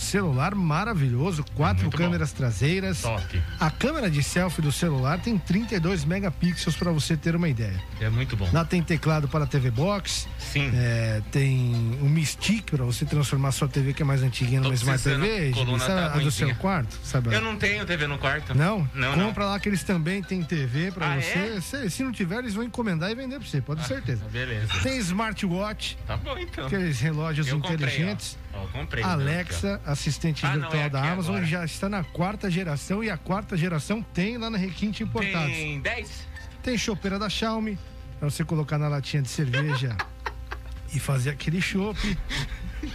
[SPEAKER 7] Celular maravilhoso, quatro
[SPEAKER 8] Muito bom.
[SPEAKER 7] câmeras traseiras.
[SPEAKER 8] Top.
[SPEAKER 7] A câmera de selfie do celular tem 32 megapixels para você ter uma ideia.
[SPEAKER 8] É muito bom.
[SPEAKER 7] Lá tem teclado para TV Box.
[SPEAKER 8] Sim.
[SPEAKER 7] É, tem um Mystic para você transformar sua TV que é mais antiguinha numa Smart TV.
[SPEAKER 8] coluna
[SPEAKER 7] sabe
[SPEAKER 8] tá
[SPEAKER 7] a do seu quarto, sabe?
[SPEAKER 8] Eu não tenho TV no quarto.
[SPEAKER 7] Não?
[SPEAKER 8] Não, não.
[SPEAKER 7] Compra lá que eles também têm TV para
[SPEAKER 8] Ah,
[SPEAKER 7] você.
[SPEAKER 8] é?
[SPEAKER 7] Se, se não tiver, eles vão encomendar e vender para você, pode ter certeza.
[SPEAKER 8] Beleza.
[SPEAKER 7] Tem smartwatch,
[SPEAKER 8] Tá bom então.
[SPEAKER 7] aqueles relógios
[SPEAKER 8] Eu comprei,
[SPEAKER 7] inteligentes.
[SPEAKER 8] ó. Comprei.
[SPEAKER 7] Alexa, assistente
[SPEAKER 8] Ah, não,
[SPEAKER 7] virtual
[SPEAKER 8] é
[SPEAKER 7] da Amazon,
[SPEAKER 8] agora.
[SPEAKER 7] já está na quarta geração e a quarta geração tem lá na Requinte Importados.
[SPEAKER 8] Tem 10?
[SPEAKER 7] Tem chopeira da Xiaomi, pra você colocar na latinha de cerveja (laughs) e fazer aquele chopp.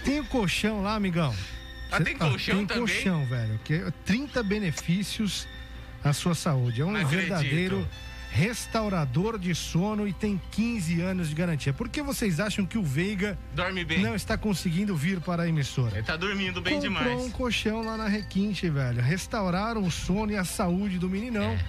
[SPEAKER 7] Tem o colchão lá, amigão.
[SPEAKER 8] Ah, tem colchão
[SPEAKER 7] tem
[SPEAKER 8] também?
[SPEAKER 7] colchão, velho. Que é 30 benefícios à sua saúde. É um
[SPEAKER 8] Não acredito.
[SPEAKER 7] verdadeiro restaurador de sono e tem 15 anos de garantia. Por que vocês acham que o Veiga
[SPEAKER 8] Dorme bem.
[SPEAKER 7] não está conseguindo vir para a emissora?
[SPEAKER 8] Ele tá dormindo bem
[SPEAKER 7] Comprou
[SPEAKER 8] demais.
[SPEAKER 7] um colchão lá na Requinte, velho. Restauraram o sono e a saúde do meninão.
[SPEAKER 8] É.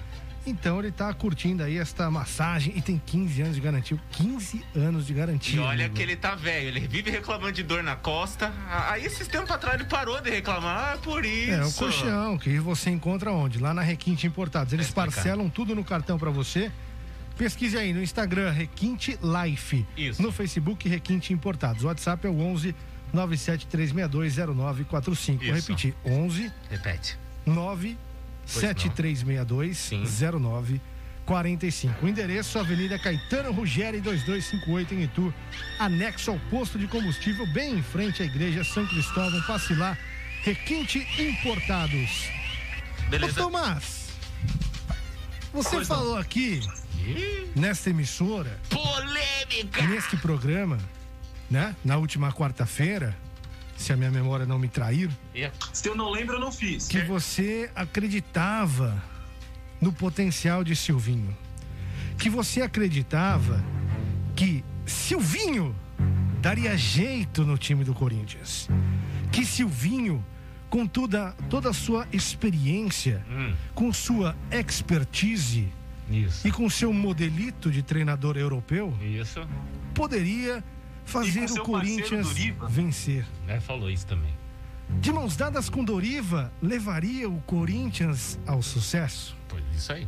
[SPEAKER 7] Então ele tá curtindo aí esta massagem e tem 15 anos de garantia. 15 anos de garantia.
[SPEAKER 8] E olha
[SPEAKER 7] amigo.
[SPEAKER 8] que ele tá velho, ele vive reclamando de dor na costa. Aí esses tempos atrás ele parou de reclamar, ah, por isso.
[SPEAKER 7] É, o colchão que você encontra onde? Lá na Requinte Importados. Eles
[SPEAKER 8] explicado.
[SPEAKER 7] parcelam tudo no cartão pra você. Pesquise aí no Instagram Requinte Life.
[SPEAKER 8] Isso.
[SPEAKER 7] No Facebook Requinte Importados. O WhatsApp é o 11 973620945. Vou repetir: 11
[SPEAKER 8] Repete.
[SPEAKER 7] 973620945. O endereço Avenida Caetano Ruggeri 2258 em Itu, anexo ao posto de combustível, bem em frente à igreja São Cristóvão. Passe lá, Requinte Importados.
[SPEAKER 8] Beleza.
[SPEAKER 7] Ô, Tomás, você
[SPEAKER 8] Pois não.
[SPEAKER 7] falou aqui, nesta emissora,
[SPEAKER 8] Polêmica!
[SPEAKER 7] neste programa, né? Na última quarta-feira, se a minha memória não me trair,
[SPEAKER 9] Se eu não lembro, eu não fiz.
[SPEAKER 7] que você acreditava no potencial de Silvinho. Que você acreditava que Silvinho daria jeito no time do Corinthians. Que Silvinho, com toda, toda a sua experiência,
[SPEAKER 8] Hum.
[SPEAKER 7] com sua expertise
[SPEAKER 8] Isso.
[SPEAKER 7] e com seu modelito de treinador europeu,
[SPEAKER 8] Isso.
[SPEAKER 7] poderia fazer o Corinthians vencer.
[SPEAKER 8] É, falou isso também.
[SPEAKER 7] De mãos dadas com Doriva, levaria o Corinthians ao sucesso?
[SPEAKER 8] Foi isso aí.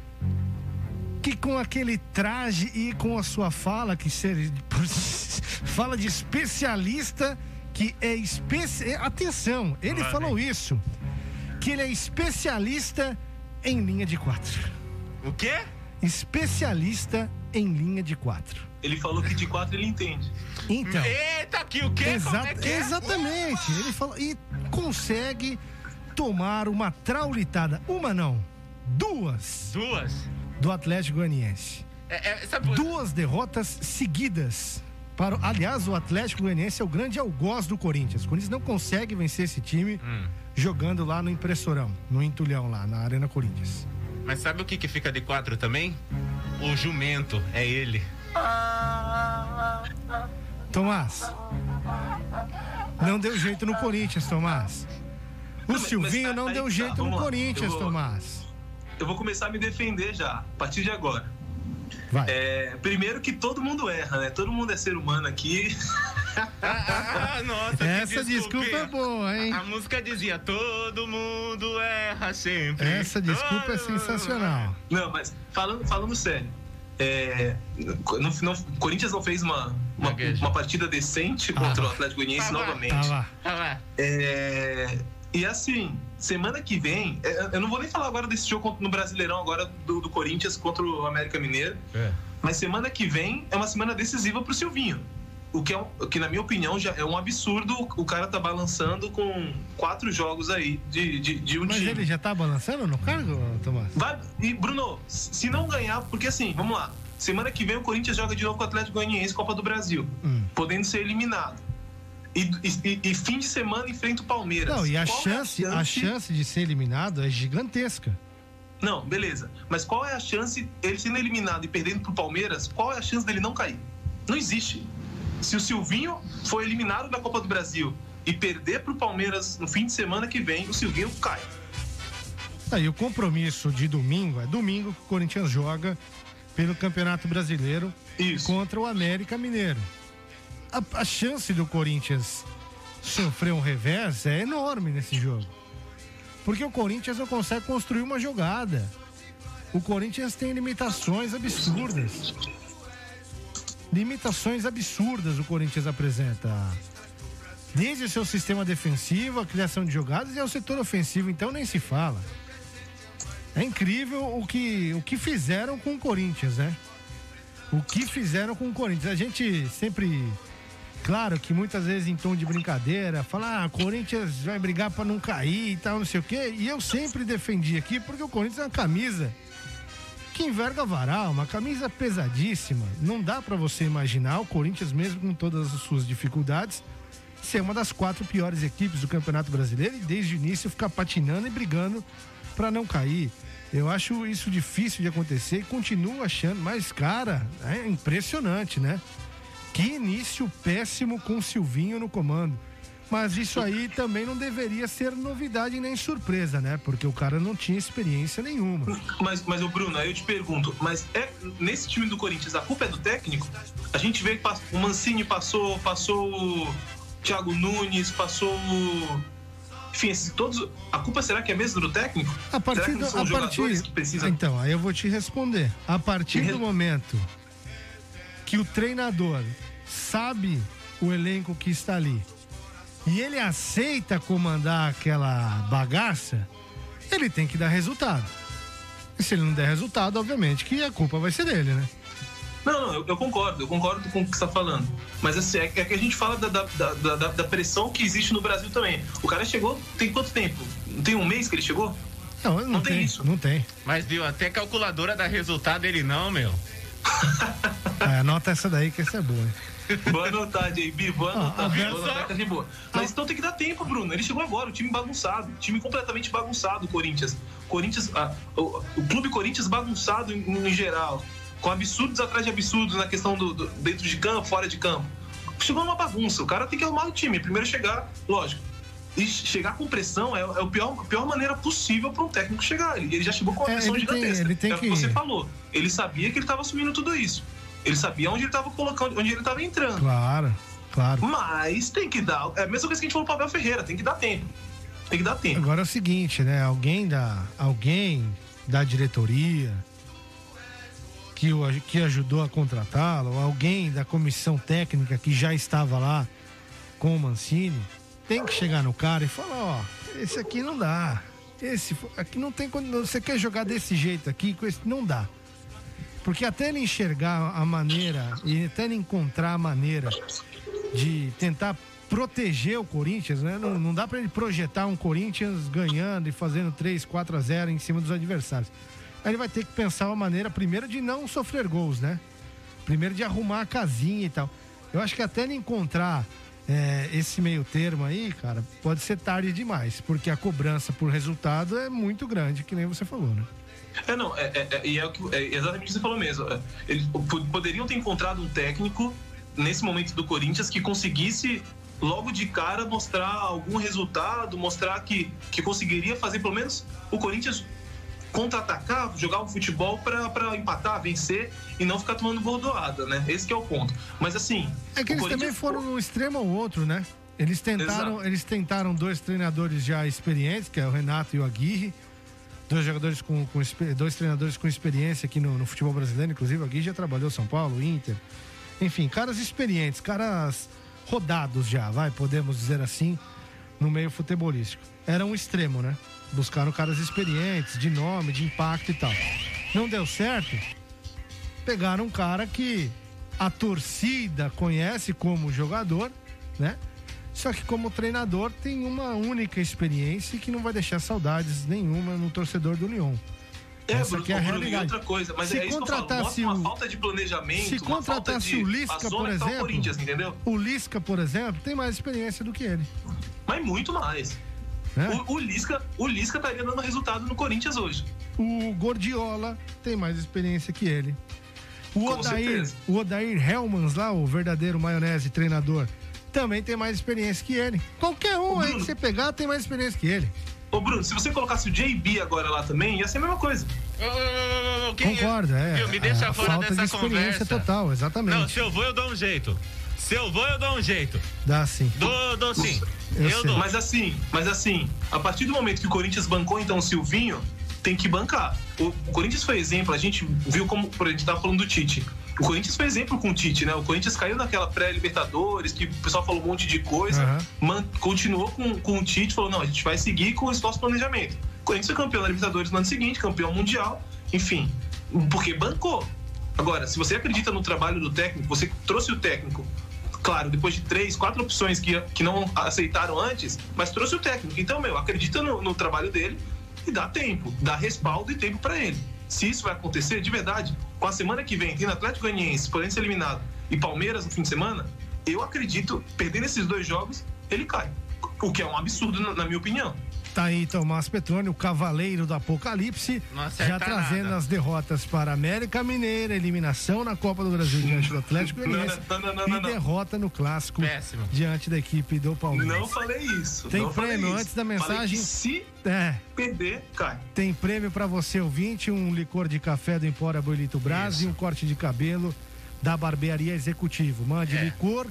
[SPEAKER 7] Que com aquele traje e com a sua fala, que ser, (laughs) fala de especialista, que é especi... Atenção, ele
[SPEAKER 8] Lá
[SPEAKER 7] falou isso. Que ele é especialista em linha de quatro.
[SPEAKER 8] O quê?
[SPEAKER 7] Especialista em linha de quatro.
[SPEAKER 9] Ele falou que de quatro ele entende.
[SPEAKER 7] Então.
[SPEAKER 8] Eita, aqui o quê?
[SPEAKER 7] Exa-
[SPEAKER 8] Como é que é?
[SPEAKER 7] Exatamente. Ele falou. E consegue tomar uma traulitada. Uma não. Duas.
[SPEAKER 8] Duas.
[SPEAKER 7] Do Atlético Goianiense.
[SPEAKER 8] É, é, sabe,
[SPEAKER 7] Duas derrotas seguidas. Para, o- aliás, o Atlético Goianiense é o grande algoz do Corinthians. O Corinthians não consegue vencer esse time
[SPEAKER 8] Hum.
[SPEAKER 7] jogando lá no Impressorão, no Entulhão, lá na Arena Corinthians.
[SPEAKER 8] Mas sabe o que, que fica de quatro também? O jumento, é ele.
[SPEAKER 7] Tomás. Não deu jeito no Corinthians, Tomás. O
[SPEAKER 9] Não,
[SPEAKER 7] Silvinho
[SPEAKER 9] mas tá-
[SPEAKER 7] não
[SPEAKER 9] aí
[SPEAKER 7] deu
[SPEAKER 9] tá,
[SPEAKER 7] jeito no
[SPEAKER 9] vamos lá.
[SPEAKER 7] Corinthians,
[SPEAKER 9] Eu vou-
[SPEAKER 7] Tomás.
[SPEAKER 9] Eu vou começar a me defender já, a partir de agora.
[SPEAKER 7] Vai.
[SPEAKER 9] É, primeiro que todo mundo erra, né? Todo mundo é ser humano aqui.
[SPEAKER 8] Ah, (laughs) nossa,
[SPEAKER 7] Essa desculpa
[SPEAKER 8] desculpinha.
[SPEAKER 7] é boa, hein?
[SPEAKER 8] A música dizia: todo mundo erra sempre.
[SPEAKER 7] Essa desculpa é
[SPEAKER 8] Todo-
[SPEAKER 7] sensacional.
[SPEAKER 9] Não, mas falando, falando sério. É, não, não, o Corinthians não fez uma, uma, uma partida decente contra o Atlético Goianiense
[SPEAKER 8] Tá
[SPEAKER 9] novamente.
[SPEAKER 7] Tá lá.
[SPEAKER 8] Ah lá.
[SPEAKER 9] É, e assim, semana que vem, é, eu não vou nem falar agora desse jogo no Brasileirão agora do, do Corinthians contra o América Mineiro,
[SPEAKER 8] É.
[SPEAKER 9] mas semana que vem é uma semana decisiva pro Silvinho. O que, é que, na minha opinião, já é um absurdo o cara tá balançando com quatro jogos aí de, de, de um
[SPEAKER 7] Mas
[SPEAKER 9] time.
[SPEAKER 7] ele já tá balançando no cargo, Tomás?
[SPEAKER 9] Vai, e, Bruno, se não ganhar, porque assim, vamos lá. Semana que vem o Corinthians joga de novo com o Atlético Goianiense Copa do Brasil,
[SPEAKER 7] Hum.
[SPEAKER 9] podendo ser eliminado. E, e- e fim de semana enfrenta o Palmeiras.
[SPEAKER 7] Não, e a
[SPEAKER 9] Qual é
[SPEAKER 7] chance, a chance de ser eliminado é gigantesca.
[SPEAKER 9] Não, beleza. Mas qual é a chance, ele sendo eliminado e perdendo pro Palmeiras, qual é a chance dele não cair? Não existe. Se o Silvinho for eliminado da Copa do Brasil e perder pro Palmeiras no fim de semana que vem, o Silvinho cai.
[SPEAKER 7] Aí o compromisso de domingo é domingo que o Corinthians joga pelo Campeonato Brasileiro contra o América Mineiro. A, a chance do Corinthians sofrer um revés é enorme nesse jogo. Porque o Corinthians não consegue construir uma jogada. O Corinthians tem limitações absurdas. Limitações absurdas o Corinthians apresenta. Desde o seu sistema defensivo, a criação de jogadas e ao setor ofensivo, então nem se fala. É incrível o que, o que fizeram com o Corinthians, né? O que fizeram com o Corinthians. A gente sempre, claro que muitas vezes em tom de brincadeira, fala, ah, Corinthians vai brigar pra não cair e tal, não sei o quê. E eu sempre defendi aqui porque o Corinthians é uma camisa que enverga varal, uma camisa pesadíssima. Não dá pra você imaginar o Corinthians, mesmo com todas as suas dificuldades, ser uma das quatro piores equipes do Campeonato Brasileiro e desde o início ficar patinando e brigando pra não cair. Eu acho isso difícil de acontecer e continuo achando, mas cara, é impressionante, né? Que início péssimo com o Silvinho no comando. Mas isso aí também não deveria ser novidade nem surpresa, né? Porque o cara não tinha experiência nenhuma.
[SPEAKER 9] Mas, mas o Bruno, aí eu te pergunto, mas é nesse time do Corinthians a culpa é do técnico? A gente vê que o Mancini passou, passou o Thiago Nunes, passou o. Enfim, esses todos. A culpa será que é mesmo do técnico?
[SPEAKER 7] A partir
[SPEAKER 9] será que
[SPEAKER 7] do,
[SPEAKER 9] não são
[SPEAKER 7] a
[SPEAKER 9] os jogadores
[SPEAKER 7] partir,
[SPEAKER 9] que precisam.
[SPEAKER 7] Então, aí eu vou te responder. A partir do momento que o treinador sabe o elenco que está ali e ele aceita comandar aquela bagaça, ele tem que dar resultado. E se ele não der resultado, obviamente que a culpa vai ser dele, né?
[SPEAKER 9] Não, não, eu, eu concordo, eu concordo com o que você está falando. Mas assim, é, que- é que a gente fala da, da, da, da- da pressão que existe no Brasil também. O cara chegou, tem quanto tempo? Não tem um mês que ele chegou?
[SPEAKER 7] Não, não,
[SPEAKER 9] tem,
[SPEAKER 7] tem,
[SPEAKER 9] isso.
[SPEAKER 7] Não tem.
[SPEAKER 8] Mas viu, até calculadora dá resultado ele não, meu.
[SPEAKER 7] Ah, (laughs) anota essa daí que essa é boa. hein?
[SPEAKER 9] Boa anotar, JB, boa anotar.
[SPEAKER 7] a
[SPEAKER 9] boa anotar, a gente boa. Mas então tem que dar tempo, Bruno. Ele chegou agora, o time bagunçado. Time completamente bagunçado, Corinthians. Corinthians ah, o, o clube Corinthians bagunçado em, em geral. Com absurdos atrás de absurdos na questão do, do- dentro de campo, fora de campo. Chegou numa bagunça. O cara tem que arrumar o time. Primeiro chegar, lógico. E chegar com pressão é, é a pior, pior maneira possível para um técnico chegar. Ele, ele já chegou com uma
[SPEAKER 7] É,
[SPEAKER 9] pressão
[SPEAKER 7] ele tem-
[SPEAKER 9] gigantesca.
[SPEAKER 7] ele tem
[SPEAKER 9] é o que
[SPEAKER 7] que-
[SPEAKER 9] você falou. Ele sabia que ele estava assumindo tudo isso. Ele sabia onde ele estava colocando, onde ele estava entrando.
[SPEAKER 7] Claro, claro.
[SPEAKER 9] Mas tem que dar. É a mesma coisa que a gente falou pro Abel Ferreira, tem que dar tempo. Tem que dar tempo.
[SPEAKER 7] Agora é o seguinte, né? Alguém da, alguém da diretoria que, o, que ajudou a contratá-lo, alguém da comissão técnica que já estava lá com o Mancini, tem que chegar no cara e falar, ó, esse aqui não dá. Esse aqui não tem quando você quer jogar desse jeito aqui, com esse não dá. Porque até ele enxergar a maneira e até ele encontrar a maneira de tentar proteger o Corinthians, né? Não, não dá pra ele projetar um Corinthians ganhando e fazendo 3, 4 a 0 em cima dos adversários. Aí ele vai ter que pensar uma maneira, primeiro, de não sofrer gols, né? Primeiro de arrumar a casinha e tal. Eu acho que até ele encontrar é, esse meio termo aí, cara, pode ser tarde demais, porque a cobrança por resultado é muito grande, que nem você falou, né?
[SPEAKER 9] É, não, é, é- é- e é, o que, é exatamente o que você falou mesmo. É, Eles po- poderiam ter encontrado um técnico nesse momento do Corinthians que conseguisse logo de cara mostrar algum resultado, mostrar que, que conseguiria fazer pelo menos o Corinthians contra-atacar, jogar um futebol para empatar, vencer e não ficar tomando bordoada, né? Esse que é o ponto. Mas assim.
[SPEAKER 7] É que
[SPEAKER 9] o
[SPEAKER 7] eles
[SPEAKER 9] Corinthians-
[SPEAKER 7] também foram num extremo ao outro, né? Eles tentaram,
[SPEAKER 9] Exato.
[SPEAKER 7] eles tentaram dois treinadores já experientes, que é o Renato e o Aguirre. Dois jogadores com, com dois treinadores com experiência aqui no, no futebol brasileiro, inclusive o Aguirre já trabalhou São Paulo, Inter. Enfim, caras experientes, caras rodados já, vai, podemos dizer assim, no meio futebolístico. Era um extremo, né? Buscaram caras experientes, de nome, de impacto e tal. Não deu certo, pegaram um cara que a torcida conhece como jogador, né? Só que como treinador tem uma única experiência que não vai deixar saudades nenhuma no torcedor do Lyon.
[SPEAKER 9] É,
[SPEAKER 7] Essa
[SPEAKER 9] Bruno,
[SPEAKER 7] aqui é a realidade.
[SPEAKER 9] outra coisa, mas
[SPEAKER 7] Se
[SPEAKER 9] é
[SPEAKER 7] contratasse o-
[SPEAKER 9] falta de planejamento,
[SPEAKER 7] Se contratasse o Lisca, por
[SPEAKER 9] tá
[SPEAKER 7] exemplo, o Lisca, por exemplo, tem mais experiência do que ele.
[SPEAKER 9] Mas muito mais.
[SPEAKER 7] É.
[SPEAKER 9] O, o Lisca, o Lisca estaria dando resultado no Corinthians hoje.
[SPEAKER 7] O Gordiola tem mais experiência que ele. O
[SPEAKER 9] Com
[SPEAKER 7] Odair,
[SPEAKER 9] certeza.
[SPEAKER 7] o Odair Helmans lá, o verdadeiro maionese treinador, também tem mais experiência que ele. Qualquer um aí que você pegar tem mais experiência que ele.
[SPEAKER 9] Ô, Bruno, se você colocasse o JB agora lá também, ia ser a mesma coisa.
[SPEAKER 7] Concordo, é.
[SPEAKER 8] Viu, me deixa
[SPEAKER 7] a
[SPEAKER 8] fora
[SPEAKER 7] falta
[SPEAKER 8] dessa
[SPEAKER 7] de experiência
[SPEAKER 8] conversa.
[SPEAKER 7] total, exatamente.
[SPEAKER 8] Não, se eu vou, eu dou um jeito. Se eu vou, eu dou um jeito.
[SPEAKER 7] Dá sim.
[SPEAKER 8] Dou, dou sim.
[SPEAKER 7] Eu
[SPEAKER 8] Eu, dou.
[SPEAKER 9] Mas assim, mas assim, a partir do momento que o Corinthians bancou então o Silvinho, tem que bancar. O, o Corinthians foi exemplo, a gente viu como, por a gente tava falando do Tite. O Corinthians foi exemplo com o Tite, né? O Corinthians caiu naquela pré-Libertadores, que o pessoal falou um monte de coisa, man- continuou com, com o Tite, falou: não, a gente vai seguir com esse nosso planejamento. O Corinthians foi campeão da Libertadores no ano seguinte, campeão mundial, enfim, porque bancou. Agora, se você acredita no trabalho do técnico, você trouxe o técnico, claro, depois de três, quatro opções que, que não aceitaram antes, mas trouxe o técnico. Então, meu, acredita no, no trabalho dele e dá tempo, dá respaldo e tempo pra ele. Se isso vai acontecer, de verdade, com a semana que vem, tendo Atlético Goianiense, Corinthians eliminado e Palmeiras no fim de semana, eu acredito, perdendo esses dois jogos, ele cai. O que é um absurdo, na, na minha opinião.
[SPEAKER 7] Tá aí Tomás Petrone, o cavaleiro do apocalipse, já trazendo
[SPEAKER 8] nada.
[SPEAKER 7] as derrotas para América Mineira, eliminação na Copa do Brasil diante do Atlético (laughs)
[SPEAKER 9] Não,
[SPEAKER 7] Goianiense
[SPEAKER 9] não, não, não,
[SPEAKER 7] e derrota no clássico
[SPEAKER 8] Péssimo.
[SPEAKER 7] diante da equipe do Palmeiras.
[SPEAKER 9] Não falei isso.
[SPEAKER 7] Tem
[SPEAKER 9] não falei
[SPEAKER 7] prêmio
[SPEAKER 9] isso.
[SPEAKER 7] antes da
[SPEAKER 9] Falei
[SPEAKER 7] mensagem.
[SPEAKER 9] que se
[SPEAKER 7] É,
[SPEAKER 9] perder, cai.
[SPEAKER 7] tem prêmio para você ouvinte, um licor de café do Empório Abuelito Brás e um corte de cabelo da Barbearia Executivo. Mande
[SPEAKER 8] É.
[SPEAKER 7] licor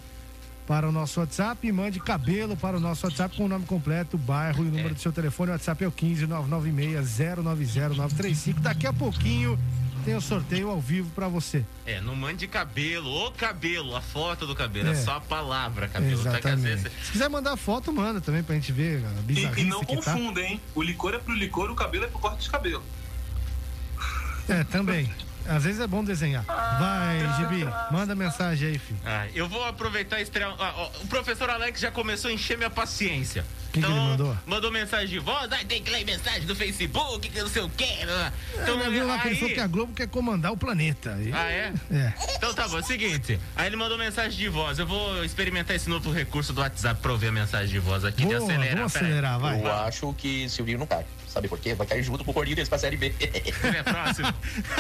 [SPEAKER 7] para o nosso WhatsApp e mande cabelo para o nosso WhatsApp com o nome completo, bairro e o número do seu telefone. O WhatsApp é o 15 996 090 Daqui a pouquinho tem o sorteio ao vivo para você.
[SPEAKER 8] É, não mande cabelo, o cabelo, a foto do cabelo. É,
[SPEAKER 7] É.
[SPEAKER 8] só a palavra cabelo. Tá?
[SPEAKER 7] Exatamente.
[SPEAKER 8] vezes-
[SPEAKER 7] Se quiser mandar foto, manda também pra gente ver a
[SPEAKER 9] E, e não
[SPEAKER 7] que tá.
[SPEAKER 9] confunda, hein? O licor é pro licor, o cabelo é pro corte de cabelo.
[SPEAKER 7] É, também. (laughs) Às vezes é bom desenhar. Vai, Gibi, manda mensagem aí, filho.
[SPEAKER 8] Ah, eu vou aproveitar e estrear. ah, ó, o professor Alex já começou a encher minha paciência.
[SPEAKER 7] que ele mandou?
[SPEAKER 8] Mandou mensagem de voz, aí tem que ler mensagem do Facebook, que não sei o quê. né?
[SPEAKER 7] Então,
[SPEAKER 8] Então,
[SPEAKER 7] viu lá que
[SPEAKER 8] aí-
[SPEAKER 7] falou que a Globo quer comandar o planeta. E-
[SPEAKER 8] Ah, é?
[SPEAKER 7] É.
[SPEAKER 8] Então tá bom, é o seguinte. Aí ele mandou mensagem de voz. Eu vou experimentar esse novo recurso do WhatsApp pra ouvir a mensagem de voz aqui. de
[SPEAKER 7] Boa,
[SPEAKER 8] acelerar.
[SPEAKER 7] vamos acelerar, vai.
[SPEAKER 14] Eu acho que Silvinho não cai. Sabe por quê? Vai cair junto com o Corinthians pra Série B.
[SPEAKER 8] Ele é próximo.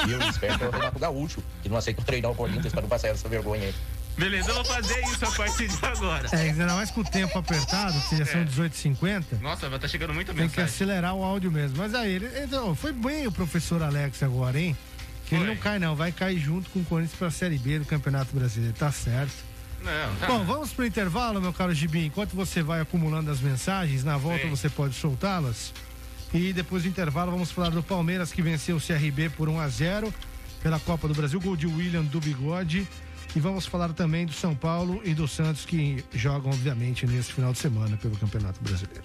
[SPEAKER 14] E eu espero que é o Renato Gaúcho, que não aceita treinar o Corinthians pra não passar essa vergonha aí.
[SPEAKER 8] Beleza, eu vou fazer isso a partir de agora.
[SPEAKER 7] É, ainda mais com o tempo apertado, que já são
[SPEAKER 8] É.
[SPEAKER 7] 18h50,
[SPEAKER 8] Nossa, vai tá chegando muita
[SPEAKER 7] tem que acelerar o áudio mesmo. Mas aí, ele, então, foi bem o professor Alex agora, hein? Que ele
[SPEAKER 8] Foi.
[SPEAKER 7] não cai, não. Vai cair junto com o Corinthians pra Série B do Campeonato Brasileiro. Tá certo.
[SPEAKER 8] Não, tá.
[SPEAKER 7] Bom, vamos pro intervalo, meu caro Gibi. Enquanto você vai acumulando as mensagens, na volta
[SPEAKER 8] Sim.
[SPEAKER 7] você pode soltá-las. E depois do intervalo vamos falar do Palmeiras que venceu o CRB por 1 a 0 pela Copa do Brasil, gol de William do Bigode. E vamos falar também do São Paulo e do Santos que jogam, obviamente, nesse final de semana pelo Campeonato Brasileiro.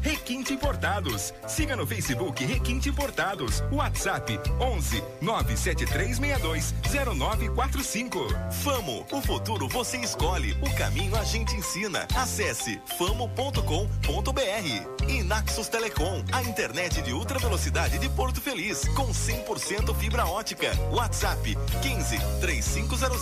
[SPEAKER 5] Requinte Importados. Siga no Facebook Requinte Importados. WhatsApp 11 97362 0945.
[SPEAKER 3] Famo, o futuro você escolhe, o caminho a gente ensina. Acesse famo.com.br. E Naxos Telecom, a internet de ultra velocidade de Porto Feliz, com 100% fibra ótica. WhatsApp 15 3500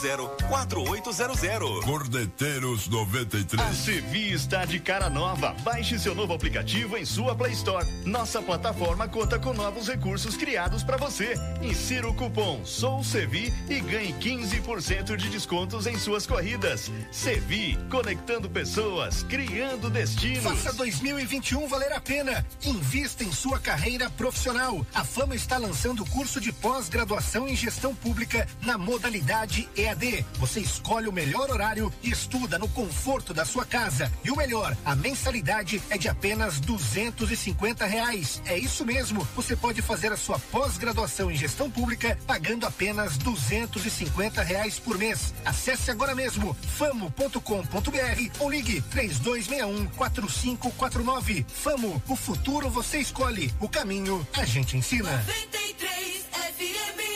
[SPEAKER 3] 4800.
[SPEAKER 10] Cordeteiros 93.
[SPEAKER 1] A Sevi está de cara nova. Baixe seu novo aplicativo em sua Play Store. Nossa plataforma conta com novos recursos criados para você. Insira o cupom SOUCEVI e ganhe 15% de descontos em suas corridas. Sevi, conectando pessoas, criando destinos.
[SPEAKER 6] Faça 2021 valer a pena. Invista em sua carreira profissional. A Fama está lançando o curso de pós-graduação em gestão pública na modalidade EAD. Você escolhe o melhor horário e estuda no conforto da sua casa. E o melhor, a mensalidade é de apenas duzentos e reais. É isso mesmo. Você pode fazer a sua pós-graduação em gestão pública pagando apenas duzentos e reais por mês. Acesse agora mesmo famo.com.br ou ligue três dois um 4549. Famo, o futuro você escolhe. O caminho a gente ensina.
[SPEAKER 13] 93 FM.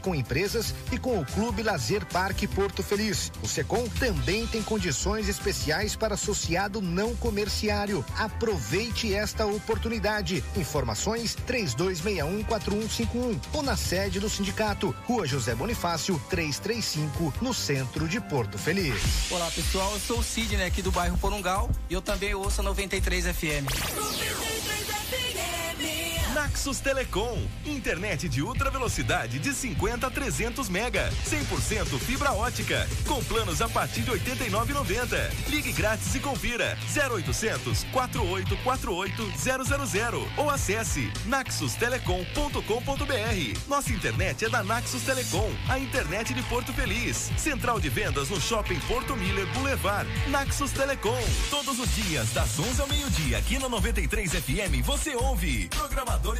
[SPEAKER 6] com empresas e com o Clube Lazer Parque Porto Feliz. O Secom também tem condições especiais para associado não comerciário. Aproveite esta oportunidade. Informações 32614151 ou na sede do sindicato, Rua José Bonifácio, 335, no centro de Porto Feliz.
[SPEAKER 15] Olá pessoal, eu sou o Sidney aqui do bairro Porungal e eu também ouço a 93 FM.
[SPEAKER 3] Naxos Telecom, internet de ultra velocidade de 50 a 300 mega, 100% fibra ótica, com planos a partir de 89,90. Ligue grátis e confira 0800 4848 000 ou acesse naxustelecom.com.br. Nossa internet é da Naxos Telecom, a internet de Porto Feliz. Central de vendas no Shopping Porto Miller Boulevard. Naxos Telecom, todos os dias das 11 ao meio-dia aqui na 93 FM você ouve Programadores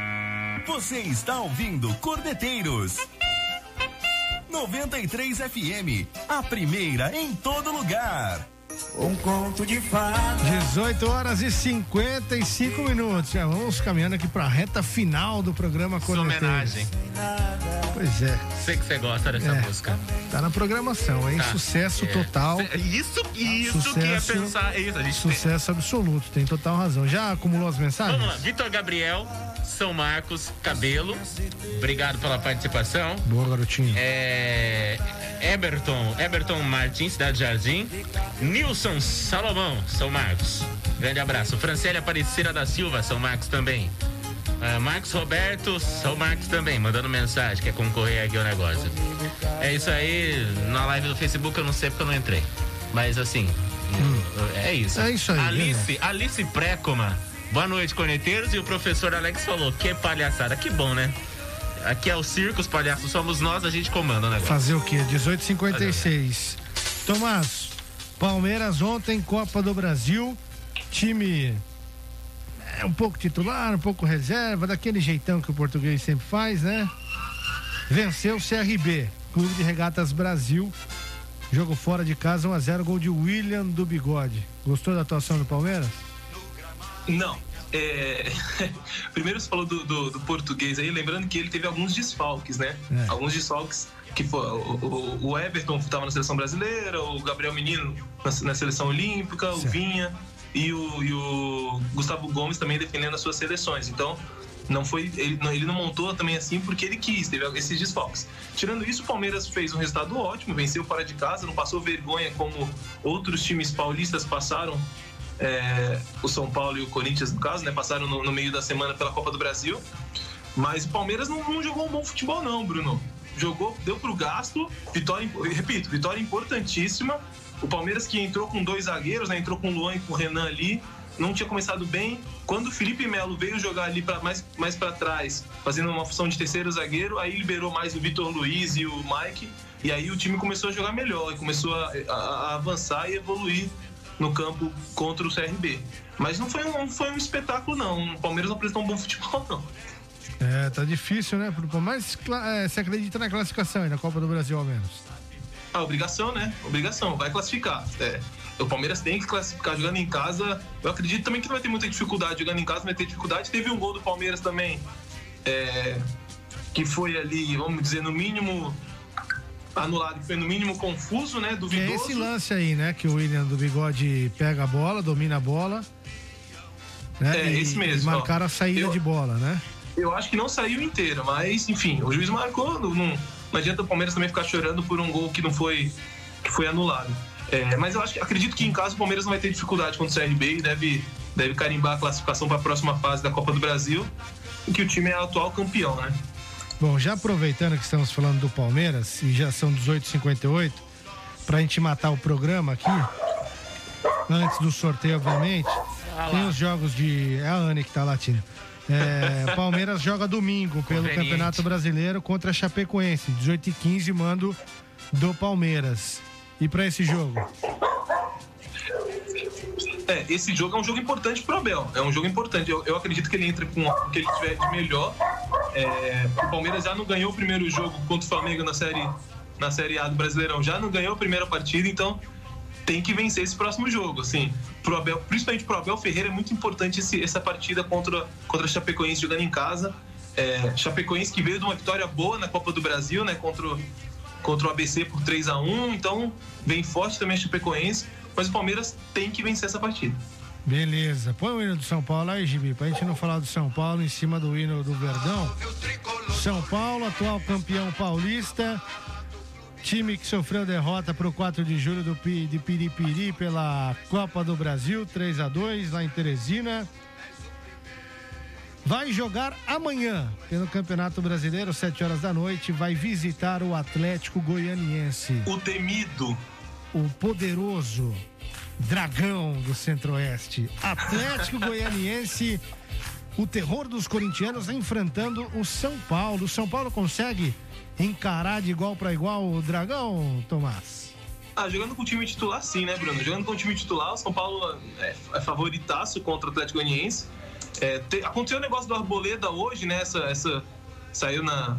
[SPEAKER 3] Você está ouvindo Cordeteiros. 93 FM, a primeira em todo lugar.
[SPEAKER 7] Um conto de fadas. 18 horas e 55 minutos. Já vamos caminhando aqui para a reta final do programa
[SPEAKER 8] Sua
[SPEAKER 7] Corneteiros.
[SPEAKER 8] homenagem.
[SPEAKER 7] Pois é.
[SPEAKER 8] Sei que você gosta dessa
[SPEAKER 7] É.
[SPEAKER 8] música.
[SPEAKER 7] Tá na programação, hein?
[SPEAKER 8] Tá.
[SPEAKER 7] Sucesso
[SPEAKER 8] É.
[SPEAKER 7] total.
[SPEAKER 8] Isso, isso que é
[SPEAKER 7] Sucesso-
[SPEAKER 8] pensar. Isso, a gente tem-
[SPEAKER 7] Sucesso absoluto, tem total razão. Já acumulou as mensagens?
[SPEAKER 8] Vamos lá, Vitor Gabriel, São Marcos, Cabelo. Obrigado pela participação.
[SPEAKER 7] Boa, garotinho.
[SPEAKER 8] É, Eberton, Eberton Martins, Cidade Jardim. Nilson Salomão, São Marcos. Grande abraço. Francélia Aparecida da Silva, São Marcos também. Ah, Marcos Roberto, São Marcos também, mandando mensagem, quer concorrer aqui ao negócio. É isso aí, na live do Facebook eu não sei porque eu não entrei. Mas assim, é isso.
[SPEAKER 7] É isso aí,
[SPEAKER 8] Alice, Alice Précoma. Boa noite, corneteiros. E o professor Alex falou: que palhaçada. Que bom, né? Aqui é o circo, os palhaços somos nós, a gente comanda negócio.
[SPEAKER 7] Fazer o quê? 18h56. Tomás, Palmeiras ontem, Copa do Brasil. Time é um pouco titular, um pouco reserva, daquele jeitão que o português sempre faz, né? Venceu o CRB, Clube de Regatas Brasil. Jogo fora de casa, 1x0, gol de William do Bigode. Gostou da atuação do Palmeiras?
[SPEAKER 9] Não. É... (laughs) Primeiro você falou do, do- do português aí, lembrando que ele teve alguns desfalques, né?
[SPEAKER 7] É.
[SPEAKER 9] Alguns desfalques que foi o, o- Everton estava na seleção brasileira, o Gabriel Menino na, na seleção olímpica, o Vinha e o, e o Gustavo Gomes também defendendo as suas seleções. Então, não foi ele, não- ele não montou também assim porque ele quis, teve esses desfalques. Tirando isso, o Palmeiras fez um resultado ótimo, venceu fora de casa, não passou vergonha como outros times paulistas passaram é, o São Paulo e o Corinthians, no caso, né? Passaram no, no meio da semana pela Copa do Brasil. Mas o Palmeiras não, não jogou um bom futebol, não, Bruno. Jogou, deu pro gasto. Vitória, repito, vitória importantíssima. O Palmeiras que entrou com dois zagueiros, né? Entrou com o Luan e com o Renan ali. não tinha começado bem. Quando o Felipe Melo veio jogar ali pra, mais, mais para trás, fazendo uma função de terceiro zagueiro, aí liberou mais o Vitor Luiz e o Mike. E aí o time começou a jogar melhor, começou a, a- a avançar e evoluir no campo contra o CRB. Mas não foi um, foi um espetáculo, não. O Palmeiras não apresentou um bom (laughs) futebol, não.
[SPEAKER 7] É, tá difícil, né? Mas cla- é, você acredita na classificação aí, na Copa do Brasil ao menos?
[SPEAKER 9] Ah, obrigação, né? Obrigação, vai classificar. É. O Palmeiras tem que classificar jogando em casa. Eu acredito também que não vai ter muita dificuldade jogando em casa, vai ter dificuldade. Teve um gol do Palmeiras também, é, que foi ali, vamos dizer, no mínimo anulado, que foi no mínimo confuso, né?
[SPEAKER 7] Que é
[SPEAKER 9] Duvidoso.
[SPEAKER 7] esse lance aí, né? Que o William do Bigode pega a bola, domina a bola. Né?
[SPEAKER 9] É,
[SPEAKER 7] e,
[SPEAKER 9] esse mesmo,
[SPEAKER 7] E
[SPEAKER 9] ó.
[SPEAKER 7] marcaram a saída
[SPEAKER 9] Eu-
[SPEAKER 7] de bola, né?
[SPEAKER 9] Eu acho que não saiu inteiro, mas enfim, o juiz marcou. Não, não, adianta o Palmeiras também ficar chorando por um gol que não foi, que foi anulado. É, mas eu acho acredito que em casa o Palmeiras não vai ter dificuldade contra o CRB e deve, deve carimbar a classificação para a próxima fase da Copa do Brasil, em que o time é atual campeão, né?
[SPEAKER 7] Bom, já aproveitando que estamos falando do Palmeiras, e já são 18h58, pra gente matar o programa aqui, antes do sorteio, obviamente, tem os jogos de. É a Anne que tá latindo. É, (laughs) Palmeiras joga domingo pelo. Campeonato Brasileiro contra a Chapecoense, 18h15, mando do Palmeiras. E pra esse jogo?
[SPEAKER 9] É, esse jogo é um jogo importante pro Abel. É um jogo importante. Eu, eu acredito que ele entra com o que ele tiver de melhor. É, o Palmeiras já não ganhou o primeiro jogo contra o Flamengo na série, na série A do Brasileirão. Já não ganhou a primeira partida, então tem que vencer esse próximo jogo. Assim, pro Abel, principalmente pro Abel Ferreira é muito importante esse- essa partida contra, contra a Chapecoense jogando em casa. É, Chapecoense que veio de uma vitória boa na Copa do Brasil, né? Contra, o- contra o ABC por 3 a 1 então vem forte também a Chapecoense. Mas o Palmeiras tem que vencer essa partida.
[SPEAKER 7] Beleza. Põe o hino do São Paulo aí, Gibi, pra gente não falar do São Paulo em cima do hino do Verdão. São Paulo, atual campeão paulista. Time que sofreu derrota pro 4 de julho do de Piripiri pela Copa do Brasil, 3 a 2 lá em Teresina. Vai jogar amanhã pelo Campeonato Brasileiro, 7 horas da noite. Vai visitar o Atlético Goianiense.
[SPEAKER 9] O temido.
[SPEAKER 7] O poderoso dragão do Centro-Oeste. Atlético (laughs) Goianiense, o terror dos corintianos enfrentando o São Paulo. O São Paulo consegue encarar de igual para igual o dragão, Tomás?
[SPEAKER 9] Ah, jogando com o time titular, sim, né, Bruno? Jogando com o time titular, o São Paulo é, é favoritaço contra o Atlético Goianiense. É, te- aconteceu o negócio do Arboleda hoje, né? Essa, essa- saiu na,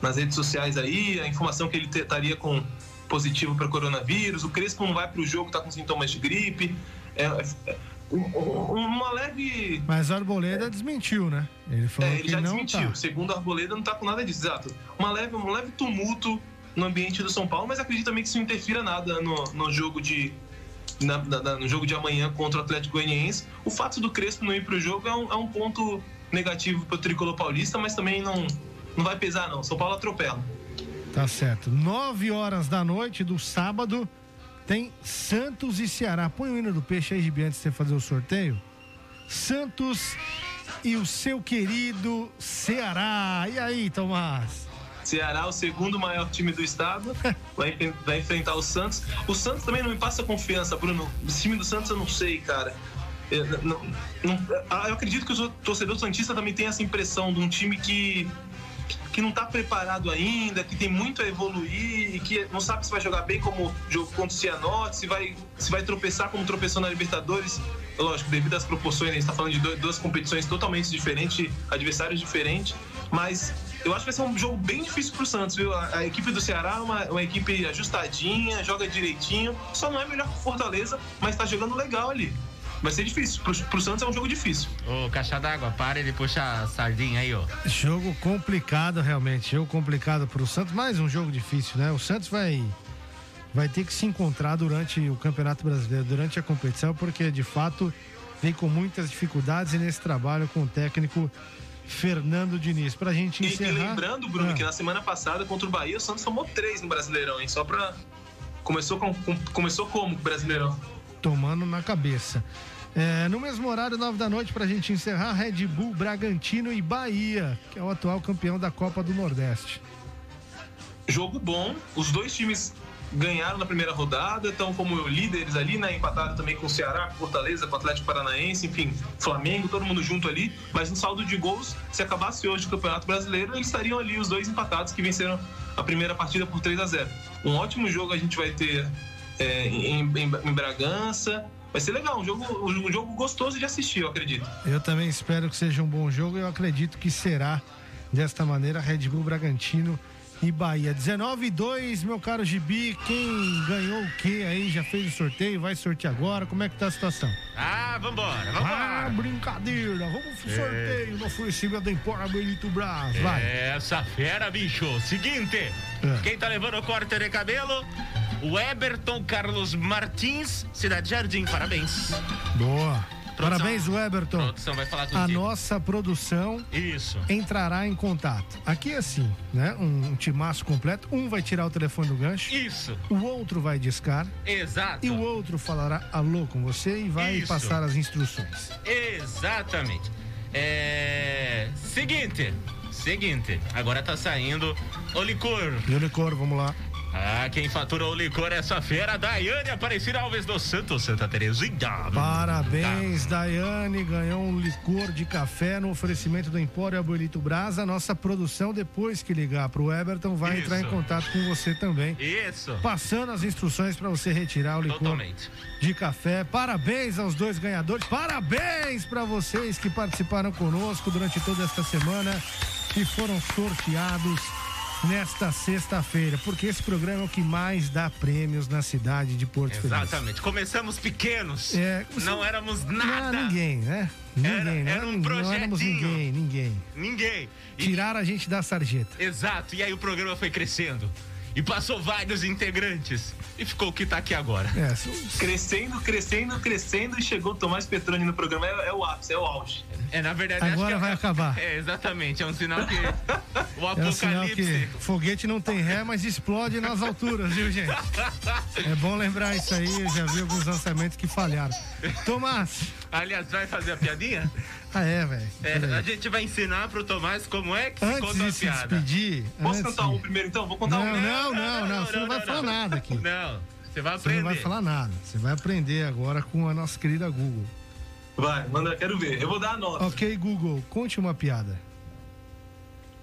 [SPEAKER 9] nas redes sociais aí, a informação que ele estaria com positivo para coronavírus. O Crespo não vai para o jogo, tá com sintomas de gripe. É, é, um- um- uma leve
[SPEAKER 7] Mas o Arboleda desmentiu, né? Ele falou
[SPEAKER 9] é, ele
[SPEAKER 7] que
[SPEAKER 9] já
[SPEAKER 7] não
[SPEAKER 9] desmentiu.
[SPEAKER 7] tá.
[SPEAKER 9] Segundo a Arboleda, não tá com nada disso. Exato. Uma leve, um leve tumulto no ambiente do São Paulo, mas acredito também que isso não interfira nada no, no jogo de. na- na- no jogo de amanhã contra o Atlético Goianiense. O fato do Crespo não ir pro jogo é um, é um ponto negativo pro tricolor paulista, mas também não, não vai pesar, não. São Paulo atropela.
[SPEAKER 7] Tá certo. 9 horas da noite do sábado tem Santos e Ceará. Põe o hino do peixe aí, Gibi, antes de você fazer o sorteio. Santos e o seu querido Ceará. E aí, Tomás?
[SPEAKER 9] Ceará, o segundo maior time do estado, (laughs) vai, vai enfrentar o Santos. O Santos também não me passa confiança, Bruno. O time do Santos eu não sei, cara. Eu, não- não- eu acredito que o torcedor Santista também tem essa impressão de um time que, que não tá preparado ainda, que tem muito a evoluir e que não sabe se vai jogar bem como jogo contra o Cianorte, se vai, se vai tropeçar como tropeçou na Libertadores. Lógico, devido às proporções, a gente tá falando de duas competições totalmente diferentes, adversários diferentes, mas eu acho que vai ser um jogo bem difícil pro Santos, viu? A, a equipe do Ceará é uma, uma equipe ajustadinha, joga direitinho, só não é melhor que o Fortaleza, mas tá jogando legal ali. Vai ser difícil. Pro, pro Santos é um jogo difícil.
[SPEAKER 8] Ô, caixa d'água, para ele puxa a sardinha aí, ó.
[SPEAKER 7] Jogo complicado, realmente. Jogo complicado pro Santos. Mais um jogo difícil, né? O Santos vai, vai ter que se encontrar durante o Campeonato Brasileiro, durante a competição, porque de fato vem com muitas dificuldades e nesse trabalho com o técnico Fernando Diniz. Pra gente
[SPEAKER 9] E, e
[SPEAKER 7] encerrar.
[SPEAKER 9] lembrando, Bruno,
[SPEAKER 7] Ah.
[SPEAKER 9] que na semana passada contra o Bahia, o Santos tomou três no Brasileirão, hein? Só pra. Começou, com, com- começou como o Brasileirão?
[SPEAKER 7] Tomando na cabeça. É, no mesmo horário, nove da noite, pra gente encerrar, Red Bull, Bragantino e Bahia, que é o atual campeão da Copa do Nordeste.
[SPEAKER 9] Jogo bom, os dois times ganharam na primeira rodada, estão como líderes ali, né? Empatado também com o Ceará, com Fortaleza, com o Atlético Paranaense, enfim, Flamengo, todo mundo junto ali. Mas no saldo de gols, se acabasse hoje o Campeonato Brasileiro, eles estariam ali os dois empatados que venceram a primeira partida por 3 a 0 Um ótimo jogo a gente vai ter é, em, em, em Bragança. Vai ser legal, um jogo, um jogo gostoso de assistir, eu acredito.
[SPEAKER 7] Eu também espero que seja um bom jogo e eu acredito que será desta maneira Red Bull Bragantino e Bahia. 19 e 2, meu caro Gibi, quem ganhou o que aí? Já fez o sorteio? Vai sortear agora? Como é que tá a situação?
[SPEAKER 8] Ah, vambora, vambora.
[SPEAKER 7] Ah, brincadeira. Vamos pro
[SPEAKER 8] É.
[SPEAKER 7] sorteio no oferecimento da Empora Benito Brás. Vai.
[SPEAKER 8] Essa fera, bicho. Seguinte,
[SPEAKER 7] É.
[SPEAKER 8] quem tá levando o corte de cabelo? O Eberton Carlos Martins, Cidade Jardim, parabéns.
[SPEAKER 7] Boa. Parabéns, Weberton.
[SPEAKER 8] A produção vai falar
[SPEAKER 7] A
[SPEAKER 8] contigo.
[SPEAKER 7] nossa produção
[SPEAKER 8] Isso.
[SPEAKER 7] entrará em contato. Aqui é assim, né? Um, um timaço completo. Um vai tirar o telefone do gancho.
[SPEAKER 8] Isso.
[SPEAKER 7] O outro vai discar.
[SPEAKER 8] Exato.
[SPEAKER 7] E o outro falará alô com você e vai
[SPEAKER 8] Isso.
[SPEAKER 7] passar as instruções.
[SPEAKER 8] Exatamente. É. Seguinte. Seguinte. Agora tá saindo o licor.
[SPEAKER 7] E o licor, vamos lá.
[SPEAKER 8] Ah, quem faturou o licor essa fera, Daiane Aparecida Alves do Santos, Santa Terezinha.
[SPEAKER 7] Parabéns, Daiane. Ganhou um licor de café no oferecimento do Empório Abuelito Brasa. Nossa produção, depois que ligar pro Everton, vai
[SPEAKER 8] Isso.
[SPEAKER 7] entrar em contato com você também.
[SPEAKER 8] Isso.
[SPEAKER 7] Passando as instruções para você retirar o licor
[SPEAKER 8] Totalmente.
[SPEAKER 7] de café. Parabéns aos dois ganhadores. Parabéns para vocês que participaram conosco durante toda esta semana e foram sorteados nesta sexta-feira, porque esse programa é o que mais dá prêmios na cidade de Porto Feliz.
[SPEAKER 8] Exatamente. Começamos pequenos.
[SPEAKER 7] É,
[SPEAKER 8] não éramos nada.
[SPEAKER 7] Não ninguém, né? Ninguém,
[SPEAKER 8] Era-
[SPEAKER 7] não,
[SPEAKER 8] era
[SPEAKER 7] era
[SPEAKER 8] um
[SPEAKER 7] ninguém, não éramos ninguém, ninguém.
[SPEAKER 8] Ninguém. E-
[SPEAKER 7] Tiraram a gente da sarjeta.
[SPEAKER 8] Exato. E aí o programa foi crescendo. E passou vários integrantes. E ficou o que tá aqui agora.
[SPEAKER 7] É,
[SPEAKER 9] Crescendo, crescendo, crescendo e chegou o Tomás Petroni no programa. É, é o ápice, é o auge.
[SPEAKER 8] É, na verdade, acho
[SPEAKER 7] Agora
[SPEAKER 8] que é-
[SPEAKER 7] vai acabar. (laughs)
[SPEAKER 8] É, exatamente. É um sinal que o
[SPEAKER 7] É um sinal
[SPEAKER 8] apocalipse.
[SPEAKER 7] que foguete não tem ré, mas explode nas alturas, viu, gente? É bom lembrar isso aí, eu já vi alguns lançamentos que falharam. Tomás.
[SPEAKER 8] Aliás, vai fazer a piadinha?
[SPEAKER 7] Ah, é, velho.
[SPEAKER 8] É, a gente vai ensinar pro Tomás como é que se
[SPEAKER 7] Antes
[SPEAKER 8] conta uma
[SPEAKER 7] de se
[SPEAKER 8] piada.
[SPEAKER 7] despedir.
[SPEAKER 9] Posso
[SPEAKER 7] antes...
[SPEAKER 9] cantar um primeiro então? Vou contar
[SPEAKER 7] não,
[SPEAKER 9] um.
[SPEAKER 7] não, não, não, Você não vai falar nada aqui.
[SPEAKER 8] Não, você vai
[SPEAKER 7] Você
[SPEAKER 8] aprender.
[SPEAKER 7] não vai falar nada. Você vai aprender agora com a nossa querida Google.
[SPEAKER 9] Vai, manda, quero ver. Eu vou dar a nota.
[SPEAKER 7] Ok, Google, conte uma piada.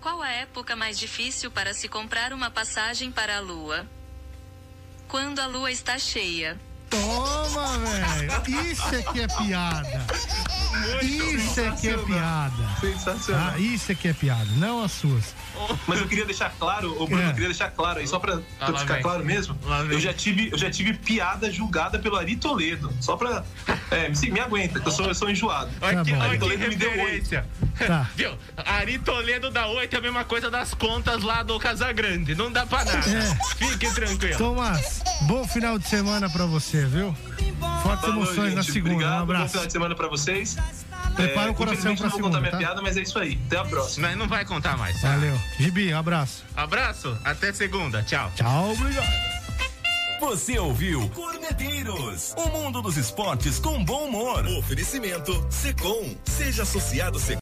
[SPEAKER 16] Qual a época mais difícil para se comprar uma passagem para a Lua? Quando a Lua está cheia.
[SPEAKER 7] Toma, velho. Isso é que é piada. Isso é que é piada.
[SPEAKER 9] Sensacional.
[SPEAKER 7] Ah, isso é que é piada, não as suas. (laughs)
[SPEAKER 9] Mas eu queria deixar claro, ô Bruno,
[SPEAKER 7] É.
[SPEAKER 9] eu queria deixar claro aí, só pra, pra
[SPEAKER 8] Ah,
[SPEAKER 9] ficar
[SPEAKER 8] vem.
[SPEAKER 9] claro mesmo. Eu já, tive, eu já tive piada julgada pelo Ari Toledo. Só pra. É, me, me aguenta, que eu sou, eu sou enjoado.
[SPEAKER 7] Tá bom.
[SPEAKER 9] Ari
[SPEAKER 8] que
[SPEAKER 9] Toledo me deu oito.
[SPEAKER 7] Tá. (laughs)
[SPEAKER 8] Viu? Ari Toledo da 8 é a mesma coisa das contas lá do Casagrande. Não dá pra nada.
[SPEAKER 7] É.
[SPEAKER 8] Fique tranquilo.
[SPEAKER 7] Tomás, bom final de semana pra você, viu? Fortes
[SPEAKER 9] Falou,
[SPEAKER 7] emoções na
[SPEAKER 9] gente.
[SPEAKER 7] segunda.
[SPEAKER 9] Obrigado,
[SPEAKER 7] um
[SPEAKER 9] bom
[SPEAKER 7] abraço.
[SPEAKER 9] final de semana pra vocês.
[SPEAKER 7] Prepara
[SPEAKER 9] É,
[SPEAKER 7] o coração
[SPEAKER 9] infelizmente
[SPEAKER 7] pra
[SPEAKER 9] não vou contar
[SPEAKER 7] segunda,
[SPEAKER 9] minha
[SPEAKER 7] tá?
[SPEAKER 9] piada, mas é isso aí. Até a próxima.
[SPEAKER 8] Mas não vai contar mais. tá?
[SPEAKER 7] Valeu. Gibi, abraço.
[SPEAKER 8] Abraço, até segunda. Tchau.
[SPEAKER 7] Tchau, obrigado.
[SPEAKER 3] Você ouviu Corneteiros, o mundo dos esportes com bom humor.
[SPEAKER 5] Oferecimento Secom. Seja associado Secom.